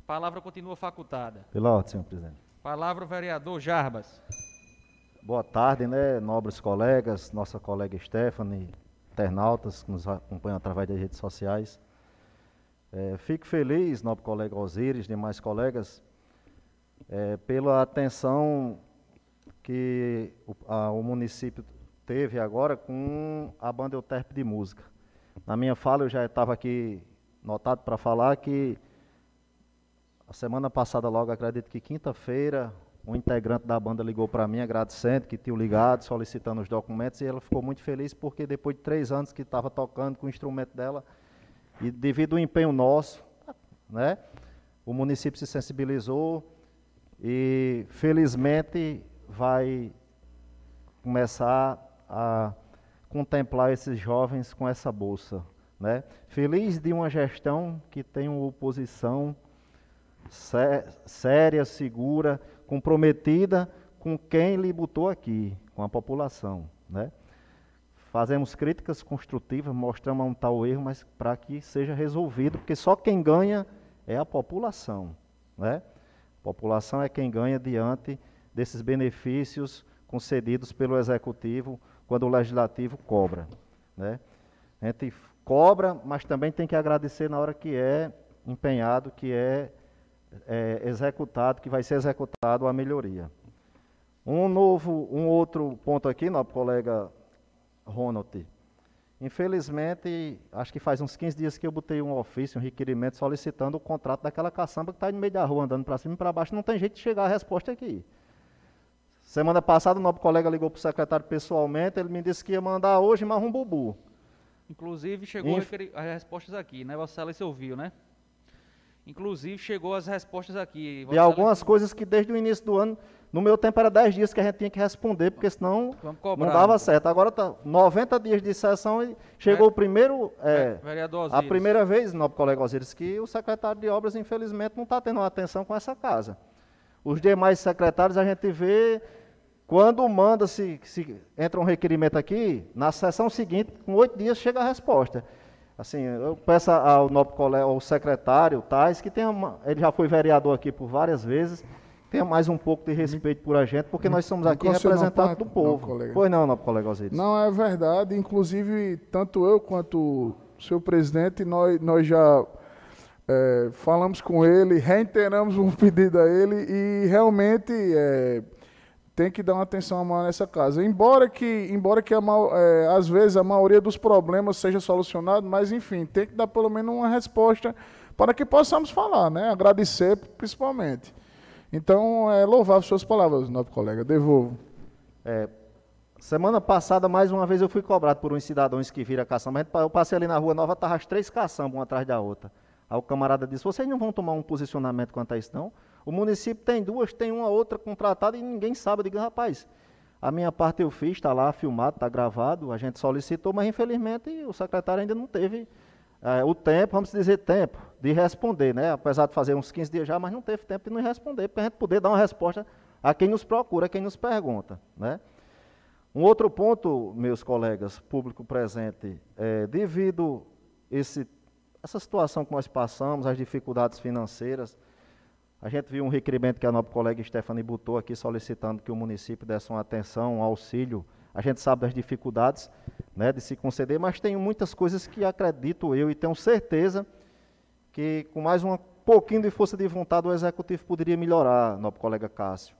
Palavra continua facultada. Pela ordem, senhor presidente. Palavra o vereador Jarbas. Boa tarde, né, nobres colegas, nossa colega Stephanie, internautas que nos acompanham através das redes sociais. É, fico feliz, nobre colega Osíris, demais colegas, é, pela atenção que o, a- o município teve agora com a banda Euterpe de Música. Na minha fala, eu já estava aqui notado para falar que a semana passada, logo, acredito que quinta-feira, um integrante da banda ligou para mim agradecendo que tinha ligado, solicitando os documentos, e ela ficou muito feliz porque depois de três anos que estava tocando com o instrumento dela, e devido ao empenho nosso, né, o município se sensibilizou e felizmente vai começar a contemplar esses jovens com essa bolsa. Né? Feliz de uma gestão que tem uma oposição sé- séria, segura, comprometida com quem lhe botou aqui, com a população. Né? Fazemos críticas construtivas, mostramos está o erro, mas para que seja resolvido, porque só quem ganha é a população. Né? População é quem ganha diante desses benefícios concedidos pelo Executivo quando o Legislativo cobra. Né? A gente cobra, mas também tem que agradecer na hora que é empenhado, que é, é executado, que vai ser executado a melhoria. Um novo, um outro ponto aqui, nosso colega Ronald. Infelizmente, acho que faz uns 15 dias que eu botei um ofício, um requerimento solicitando o contrato daquela caçamba que está no meio da rua, andando para cima e para baixo, não tem jeito de chegar a resposta aqui. Semana passada, o nosso colega ligou para o secretário pessoalmente, ele me disse que ia mandar hoje mais um bubu. Inclusive, chegou Inf- as respostas aqui, né? Vossa Excelência ouviu, né? Inclusive, chegou as respostas aqui. De algumas coisas que desde o início do ano, no meu tempo era 10 dias que a gente tinha que responder, porque senão cobrar. não dava certo. Agora tá 90 dias de sessão e chegou Ve- o primeiro. É, a primeira vez, nobre colega Osíris, que o secretário de obras, infelizmente, não está tendo uma atenção com essa casa. Os demais secretários a gente vê quando manda, se, se entra um requerimento aqui, na sessão seguinte, com oito dias, chega a resposta. Assim, eu peço ao nobre colega, ao secretário Tais, que tenha, uma- ele já foi vereador aqui por várias vezes, tenha mais um pouco de respeito por a gente, porque nós somos aqui representantes do povo. colega. Pois não, nobre colega Osíris? Não, é verdade. Inclusive, tanto eu quanto o senhor presidente, nós, nós já é, falamos com ele, reiteramos um pedido a ele e realmente é, tem que dar uma atenção maior nessa casa. Embora que, embora que a, é, às vezes a maioria dos problemas seja solucionado, mas enfim, tem que dar pelo menos uma resposta para que possamos falar, né? Agradecer principalmente. Então, é louvável suas palavras, nobre colega. Devolvo. É, semana passada, mais uma vez, eu fui cobrado por uns cidadãos que viram caçamba. Eu passei ali na rua nova, tava as três caçambas, uma atrás da outra. Aí o camarada disse, vocês não vão tomar um posicionamento quanto a isso, não? O município tem duas, tem uma outra contratada e ninguém sabe. Eu digo, rapaz, a minha parte eu fiz, está lá filmado, está gravado, a gente solicitou, mas infelizmente o secretário ainda não teve eh, o tempo, vamos dizer tempo, de responder, né? Apesar de fazer uns 15 dias já, mas não teve tempo de nos responder, para a gente poder dar uma resposta a quem nos procura, a quem nos pergunta, né? Um outro ponto, meus colegas, público presente, é, devido esse, essa situação que nós passamos, as dificuldades financeiras, a gente viu um requerimento que a nossa colega Stephanie botou aqui solicitando que o município desse uma atenção, um auxílio. A gente sabe das dificuldades né, de se conceder, mas tem muitas coisas que acredito eu e tenho certeza que com mais um pouquinho de força de vontade o executivo poderia melhorar, nosso colega Cássio.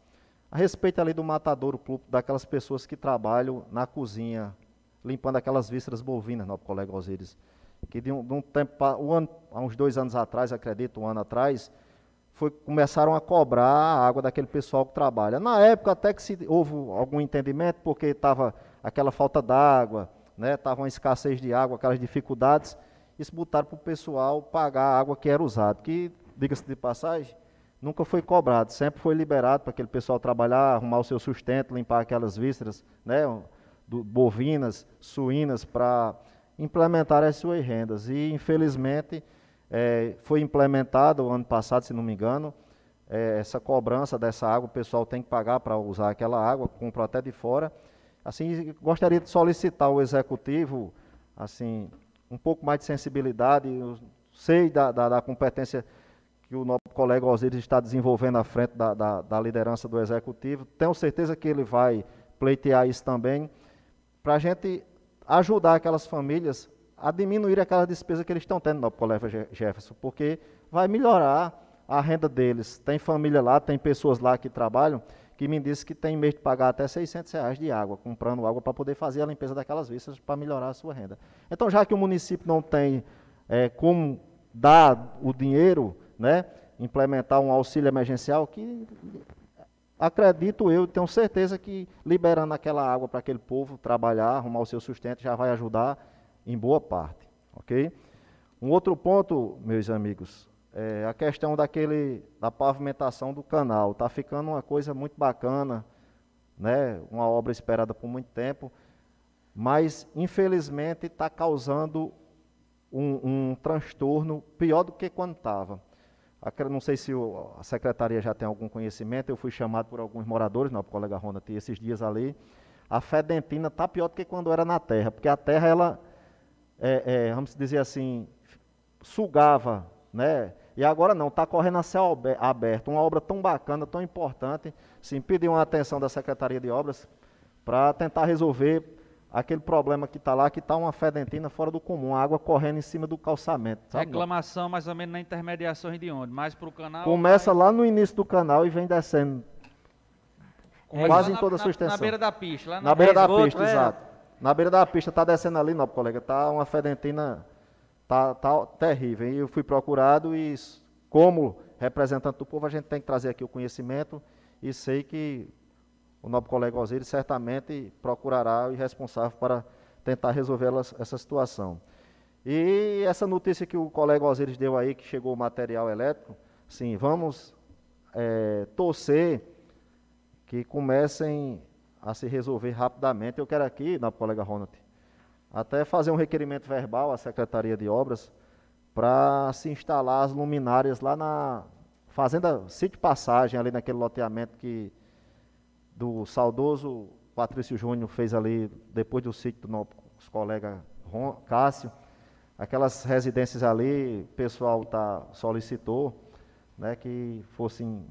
A respeito ali do matadouro clube, daquelas pessoas que trabalham na cozinha, limpando aquelas vísceras bovinas, nosso colega Osíris, que de um, de um tempo, um ano, há uns dois anos atrás, acredito, um ano atrás, foi, começaram a cobrar a água daquele pessoal que trabalha. Na época até que se, houve algum entendimento, porque estava aquela falta d'água, né, estava uma escassez de água, aquelas dificuldades, isso botaram para o pessoal pagar a água que era usada, que, diga-se de passagem, nunca foi cobrado, sempre foi liberado para aquele pessoal trabalhar, arrumar o seu sustento, limpar aquelas vísceras, né, do- bovinas, suínas, para implementar as suas rendas. E, infelizmente, é, foi implementado ano passado, se não me engano, é, essa cobrança dessa água, o pessoal tem que pagar para usar aquela água, compra até de fora. Assim, gostaria de solicitar ao executivo, assim, um pouco mais de sensibilidade. Eu sei da, da, da competência que o nosso colega Osiris está desenvolvendo à frente da, da, da, liderança do executivo. Tenho certeza que ele vai pleitear isso também, para a gente ajudar aquelas famílias a diminuir aquela despesa que eles estão tendo no colega Jefferson, porque vai melhorar a renda deles. Tem família lá, tem pessoas lá que trabalham, que me disse que tem mês de pagar até 600 reais de água, comprando água para poder fazer a limpeza daquelas vistas para melhorar a sua renda. Então, já que o município não tem é, como dar o dinheiro, né, implementar um auxílio emergencial, que acredito eu, tenho certeza que liberando aquela água para aquele povo trabalhar, arrumar o seu sustento, já vai ajudar em boa parte, ok? Um outro ponto, meus amigos, é a questão daquele, da pavimentação do canal. Está ficando uma coisa muito bacana, né? uma obra esperada por muito tempo, mas infelizmente está causando um, um, transtorno pior do que quando estava. Não sei se a secretaria já tem algum conhecimento, eu fui chamado por alguns moradores, não, o colega Ronald, esses dias ali. A fedentina está pior do que quando era na terra, porque a terra, ela, é, é, vamos dizer assim, sugava, né? E agora não, está correndo a céu aberto. Uma obra tão bacana, tão importante. Sim, pediu uma atenção da Secretaria de Obras para tentar resolver aquele problema que está lá, que está uma fedentina fora do comum, a água correndo em cima do calçamento. Sabe? Reclamação mais ou menos na intermediação de onde? Mais para o canal? Começa lá no início do canal e vem descendo. Começa quase em toda a sua extensão. Na beira da pista. Lá na, na beira da pista, é. exato. Na beira da pista, está descendo ali, não, colega, está uma fedentina Tá, tá terrível. E eu fui procurado e, como representante do povo, a gente tem que trazer aqui o conhecimento e sei que o nosso colega Osiris certamente procurará o responsável para tentar resolver essa situação. E essa notícia que o colega Osiris deu aí, que chegou o material elétrico, sim, vamos é, torcer que comecem a se resolver rapidamente. Eu quero aqui, na colega Ronald, até fazer um requerimento verbal à Secretaria de Obras para se instalar as luminárias lá na Fazenda Sítio Passagem, ali naquele loteamento que do saudoso Patrício Júnior fez ali, depois do sítio do nosso colega Ron, Cássio. Aquelas residências ali, o pessoal tá, solicitou né, que fossem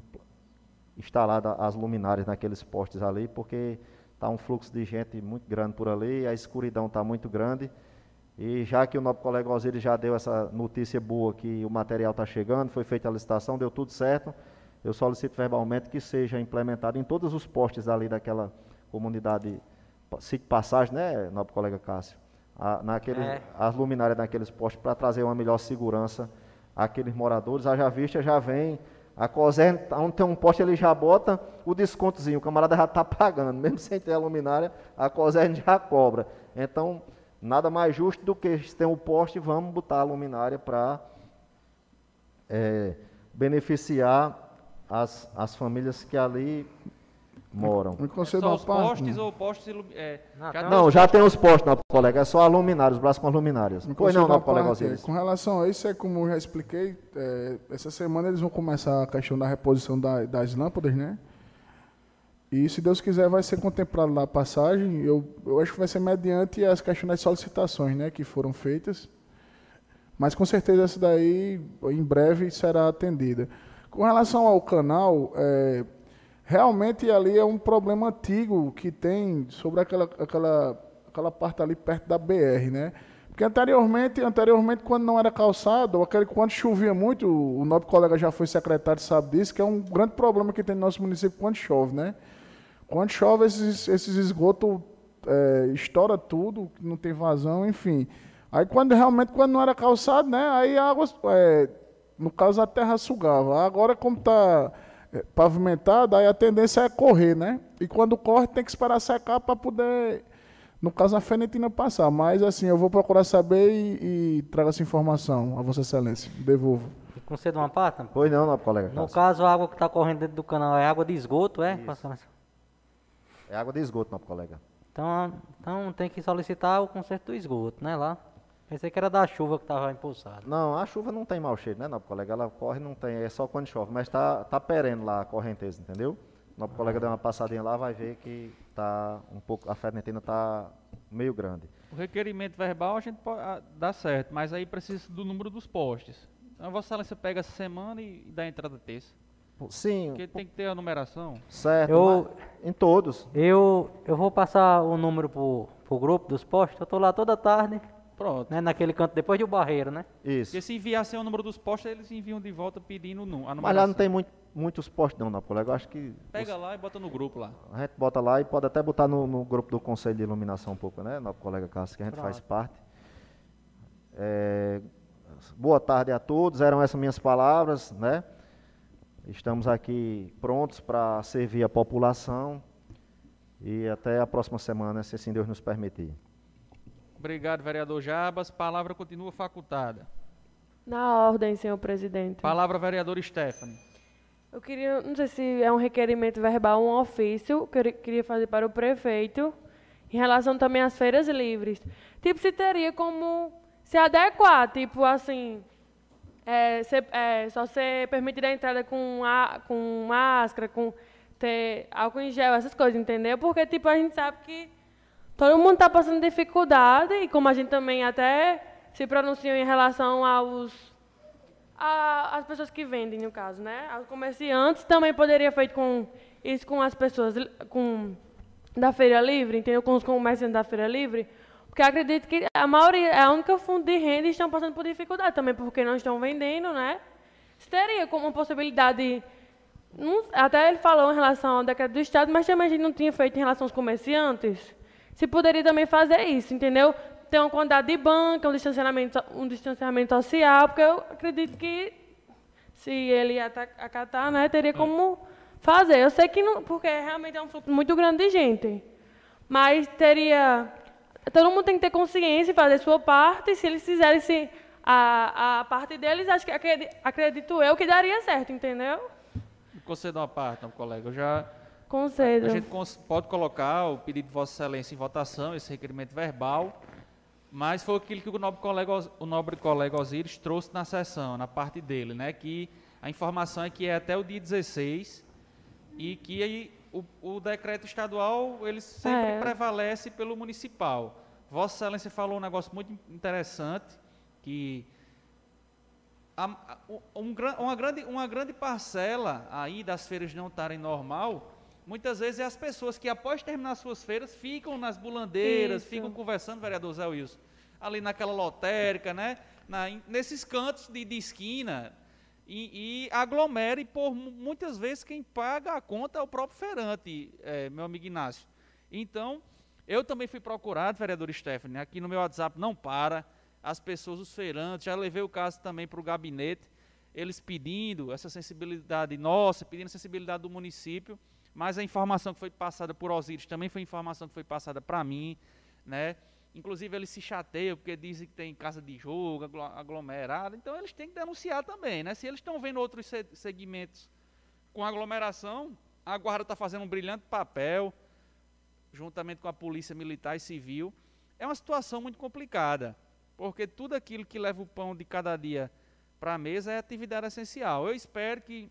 instaladas as luminárias naqueles postes ali, porque Está um fluxo de gente muito grande por ali, a escuridão está muito grande. E já que o nosso colega Osiris já deu essa notícia boa que o material está chegando, foi feita a licitação, deu tudo certo, eu solicito verbalmente que seja implementado em todos os postes ali daquela comunidade Sítio Passagem, né, nosso colega Cássio? A, naquele, é. As luminárias naqueles postes para trazer uma melhor segurança àqueles moradores. Haja vista, já vem a COSER, onde tem um poste, ele já bota o descontozinho, o camarada já está pagando, mesmo sem ter a luminária, a COSER já cobra. Então, nada mais justo do que se tem o poste, vamos botar a luminária para é, beneficiar as, as famílias que ali moram. É só os postes ou postes... É, não, já, não, já tem os postes, não, colega. É só a luminária, os braços com as luminárias. pois não, não, colega Osiris. Com relação a isso, é como eu já expliquei, é, essa semana eles vão começar a questão da reposição da, das lâmpadas, né? E se Deus quiser vai ser contemplado na passagem. Eu, eu acho que vai ser mediante as questões das solicitações, né? Que foram feitas. Mas com certeza essa daí, em breve, será atendida. Com relação ao canal, é, realmente ali é um problema antigo que tem sobre aquela, aquela, aquela parte ali perto da BR, né? Porque anteriormente, anteriormente quando não era calçado, aquele, quando chovia muito, o nosso colega já foi secretário, sabe disso, que é um grande problema que tem no nosso município quando chove, né? Quando chove, esses, esses esgotos é, estoura tudo, não tem vazão, enfim. Aí quando realmente, quando não era calçado, né? Aí a água, é, no caso a terra sugava. Agora como está pavimentada, aí a tendência é correr, né? E quando corre tem que esperar secar para poder, no caso a fenetina passar. Mas assim, eu vou procurar saber e, e trago essa informação a Vossa Excelência. Devolvo. E concedo uma parte? Pois não, não, colega. No caso, a água que está correndo dentro do canal é água de esgoto, é? É água de esgoto, não, colega. Então, então tem que solicitar o conserto do esgoto, né, lá. Pensei que era da chuva que tava impulsado. Não, a chuva não tem mau cheiro, né, nobre colega? Ela corre, não tem, é só quando chove, mas tá, tá perene lá a correnteza, entendeu? O nobre colega deu uma passadinha lá, vai ver que tá um pouco, a fermentina tá meio grande. O requerimento verbal a gente pode ah, dá certo, mas aí precisa do número dos postes. Então, Vossa Excelência pega essa semana e, e dá a entrada terça. Sim, Porque tem que ter a numeração. certo, Eu- em todos. Eu, eu vou passar o número pro, pro grupo dos postos. Eu tô lá toda tarde, Pronto. né? Naquele canto, depois do barreiro, né? Isso. Porque se enviassem o número dos postes, eles enviam de volta pedindo a numeração. Mas lá não tem muito, muitos postos não, nobre colega. Eu acho que Pega lá e bota no grupo lá. A gente bota lá e pode até botar no, no grupo do Conselho de Iluminação um pouco, né? Nosso colega Cássio, que a gente faz parte. É, boa tarde a todos, eram essas minhas palavras, né? Estamos aqui prontos para servir a população e até a próxima semana, se assim Deus nos permitir. Obrigado, vereador Jabas. Palavra continua facultada. Na ordem, senhor presidente. Palavra, vereador Stephanie. Eu queria, não sei se é um requerimento verbal, um ofício, que eu queria fazer para o prefeito, em relação também às feiras livres. Tipo, se teria como se adequar, tipo assim, é, ser- é, só ser permitida a entrada com, a, com máscara, com ter álcool em gel, essas coisas, entendeu? Porque, tipo, a gente sabe que todo mundo está passando dificuldade, e como a gente também até se pronunciou em relação aos a- as pessoas que vendem, no caso, né? Os comerciantes também poderia feito com isso com as pessoas com da feira livre, entendeu? Com os comerciantes da feira livre, porque acredito que a maioria, é a única fonte de renda estão passando por dificuldade também, porque não estão vendendo, né? Teria como possibilidade, não- até ele falou em relação ao decreto do Estado, mas também a gente não tinha feito em relação aos comerciantes. Se poderia também fazer isso, entendeu? Ter uma quantidade de banca, um distanciamento, um distanciamento social, porque eu acredito que se ele ata- acatar, né, teria como fazer. Eu sei que não, porque realmente é um fluxo muito grande de gente. Mas teria. Todo mundo tem que ter consciência e fazer sua parte. Se eles fizerem se, a, a parte deles, acho que acredi- acredito eu que daria certo, entendeu? Conceda uma parte, não, colega. Eu já Concedo. A gente pode colocar o pedido de Vossa Excelência em votação, esse requerimento verbal, mas foi aquilo que o nobre colega, o nobre colega Osíris trouxe na sessão, na parte dele, né? Que a informação é que é até o dia 16 e que aí o, o decreto estadual ele sempre É. prevalece pelo municipal. Vossa Excelência falou um negócio muito interessante que a- um uma, grande, uma grande parcela aí das feiras não estarem normal, muitas vezes é as pessoas que após terminar suas feiras ficam nas bulandeiras, Isso. ficam conversando, vereador Zé Wilson, ali naquela lotérica, né? Na- nesses cantos de, de esquina e, e aglomera e por mu- muitas vezes quem paga a conta é o próprio feirante, eh, meu amigo Inácio. Então, eu também fui procurado, vereador Stephanie, aqui no meu WhatsApp não para, as pessoas, os feirantes, já levei o caso também para o gabinete, eles pedindo essa sensibilidade nossa, pedindo a sensibilidade do município, mas a informação que foi passada por Osíris também foi informação que foi passada para mim, né? Inclusive eles se chateiam porque dizem que tem casa de jogo, aglo- aglomerado, então eles têm que denunciar também, né? Se eles estão vendo outros se- segmentos com aglomeração, a guarda está fazendo um brilhante papel, juntamente com a polícia militar e civil. É uma situação muito complicada, porque tudo aquilo que leva o pão de cada dia para a mesa é atividade essencial. Eu espero que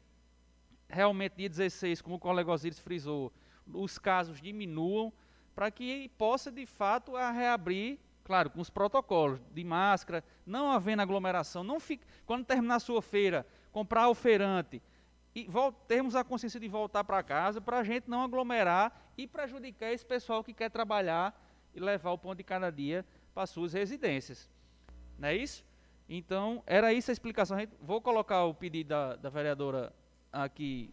realmente dia 16, como o colega Osiris frisou, os casos diminuam para que possa de fato a reabrir, claro, com os protocolos de máscara, não havendo aglomeração, não fique, quando terminar a sua feira, comprar o feirante e termos a consciência de voltar para casa para a gente não aglomerar e prejudicar esse pessoal que quer trabalhar e levar o pão de cada dia para suas residências. Não é isso? Então, era isso a explicação. Vou colocar o pedido da, da vereadora aqui,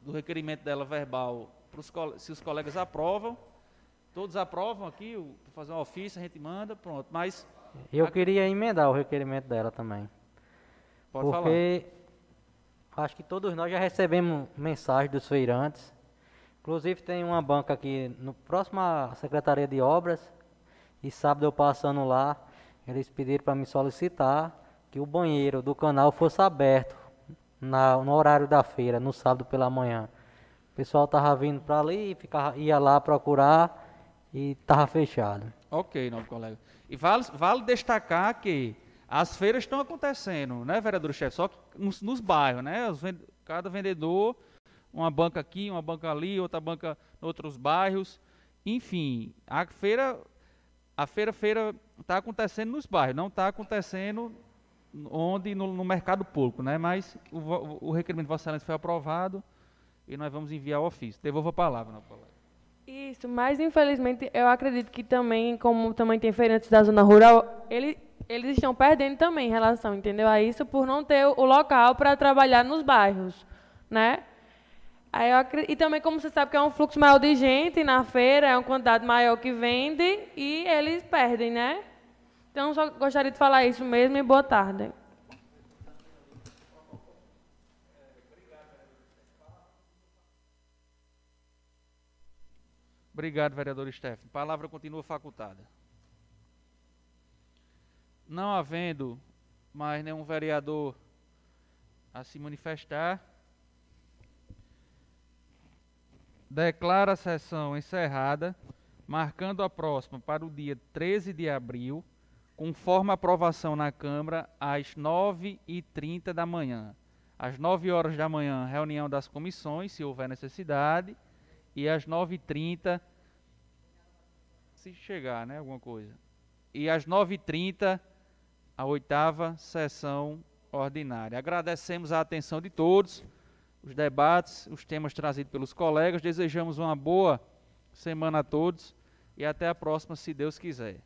do requerimento dela verbal, pros, se os colegas aprovam. Todos aprovam aqui, o- fazer um ofício, a gente manda, pronto. Mas, Eu queria emendar o requerimento dela também. pode falar. porque acho que todos nós já recebemos mensagem dos feirantes. Inclusive tem uma banca aqui no próximo à Secretaria de Obras. E sábado eu passando lá, eles pediram para me solicitar que o banheiro do canal fosse aberto na- no horário da feira, no sábado pela manhã. O pessoal tava vindo para ali, ficava, ia lá procurar e tava fechado. Ok, nobre colega. E vale, vale destacar que as feiras estão acontecendo, né, vereador-chefe? Só que nos, nos bairros, né? Vend cada vendedor, uma banca aqui, uma banca ali, outra banca em outros bairros. Enfim, a feira, a feira, feira está acontecendo nos bairros, não está acontecendo onde no, no, mercado público, né? Mas o, o, requerimento de Vossa Excelência foi aprovado e nós vamos enviar o ofício. Devolvo a palavra, não, colega. Isso, mas infelizmente eu acredito que também, como também tem feirantes da zona rural, ele, eles estão perdendo também em relação, entendeu? A isso por não ter o local para trabalhar nos bairros, né? Aí eu, e também, como você sabe que é um fluxo maior de gente na feira, é uma quantidade maior que vende e eles perdem, né? Então, só gostaria de falar isso mesmo e boa tarde. Obrigado, vereador Stefano. Palavra continua facultada. Não havendo mais nenhum vereador a se manifestar, declara a sessão encerrada, marcando a próxima para o dia 13 de abril, conforme aprovação na Câmara, às 9h30 da manhã. Às 9 horas da manhã, reunião das comissões, se houver necessidade e às 9h30, se chegar, né, alguma coisa. E às 9h30, a oitava sessão ordinária. Agradecemos a atenção de todos, os debates, os temas trazidos pelos colegas. Desejamos uma boa semana a todos e até a próxima, se Deus quiser.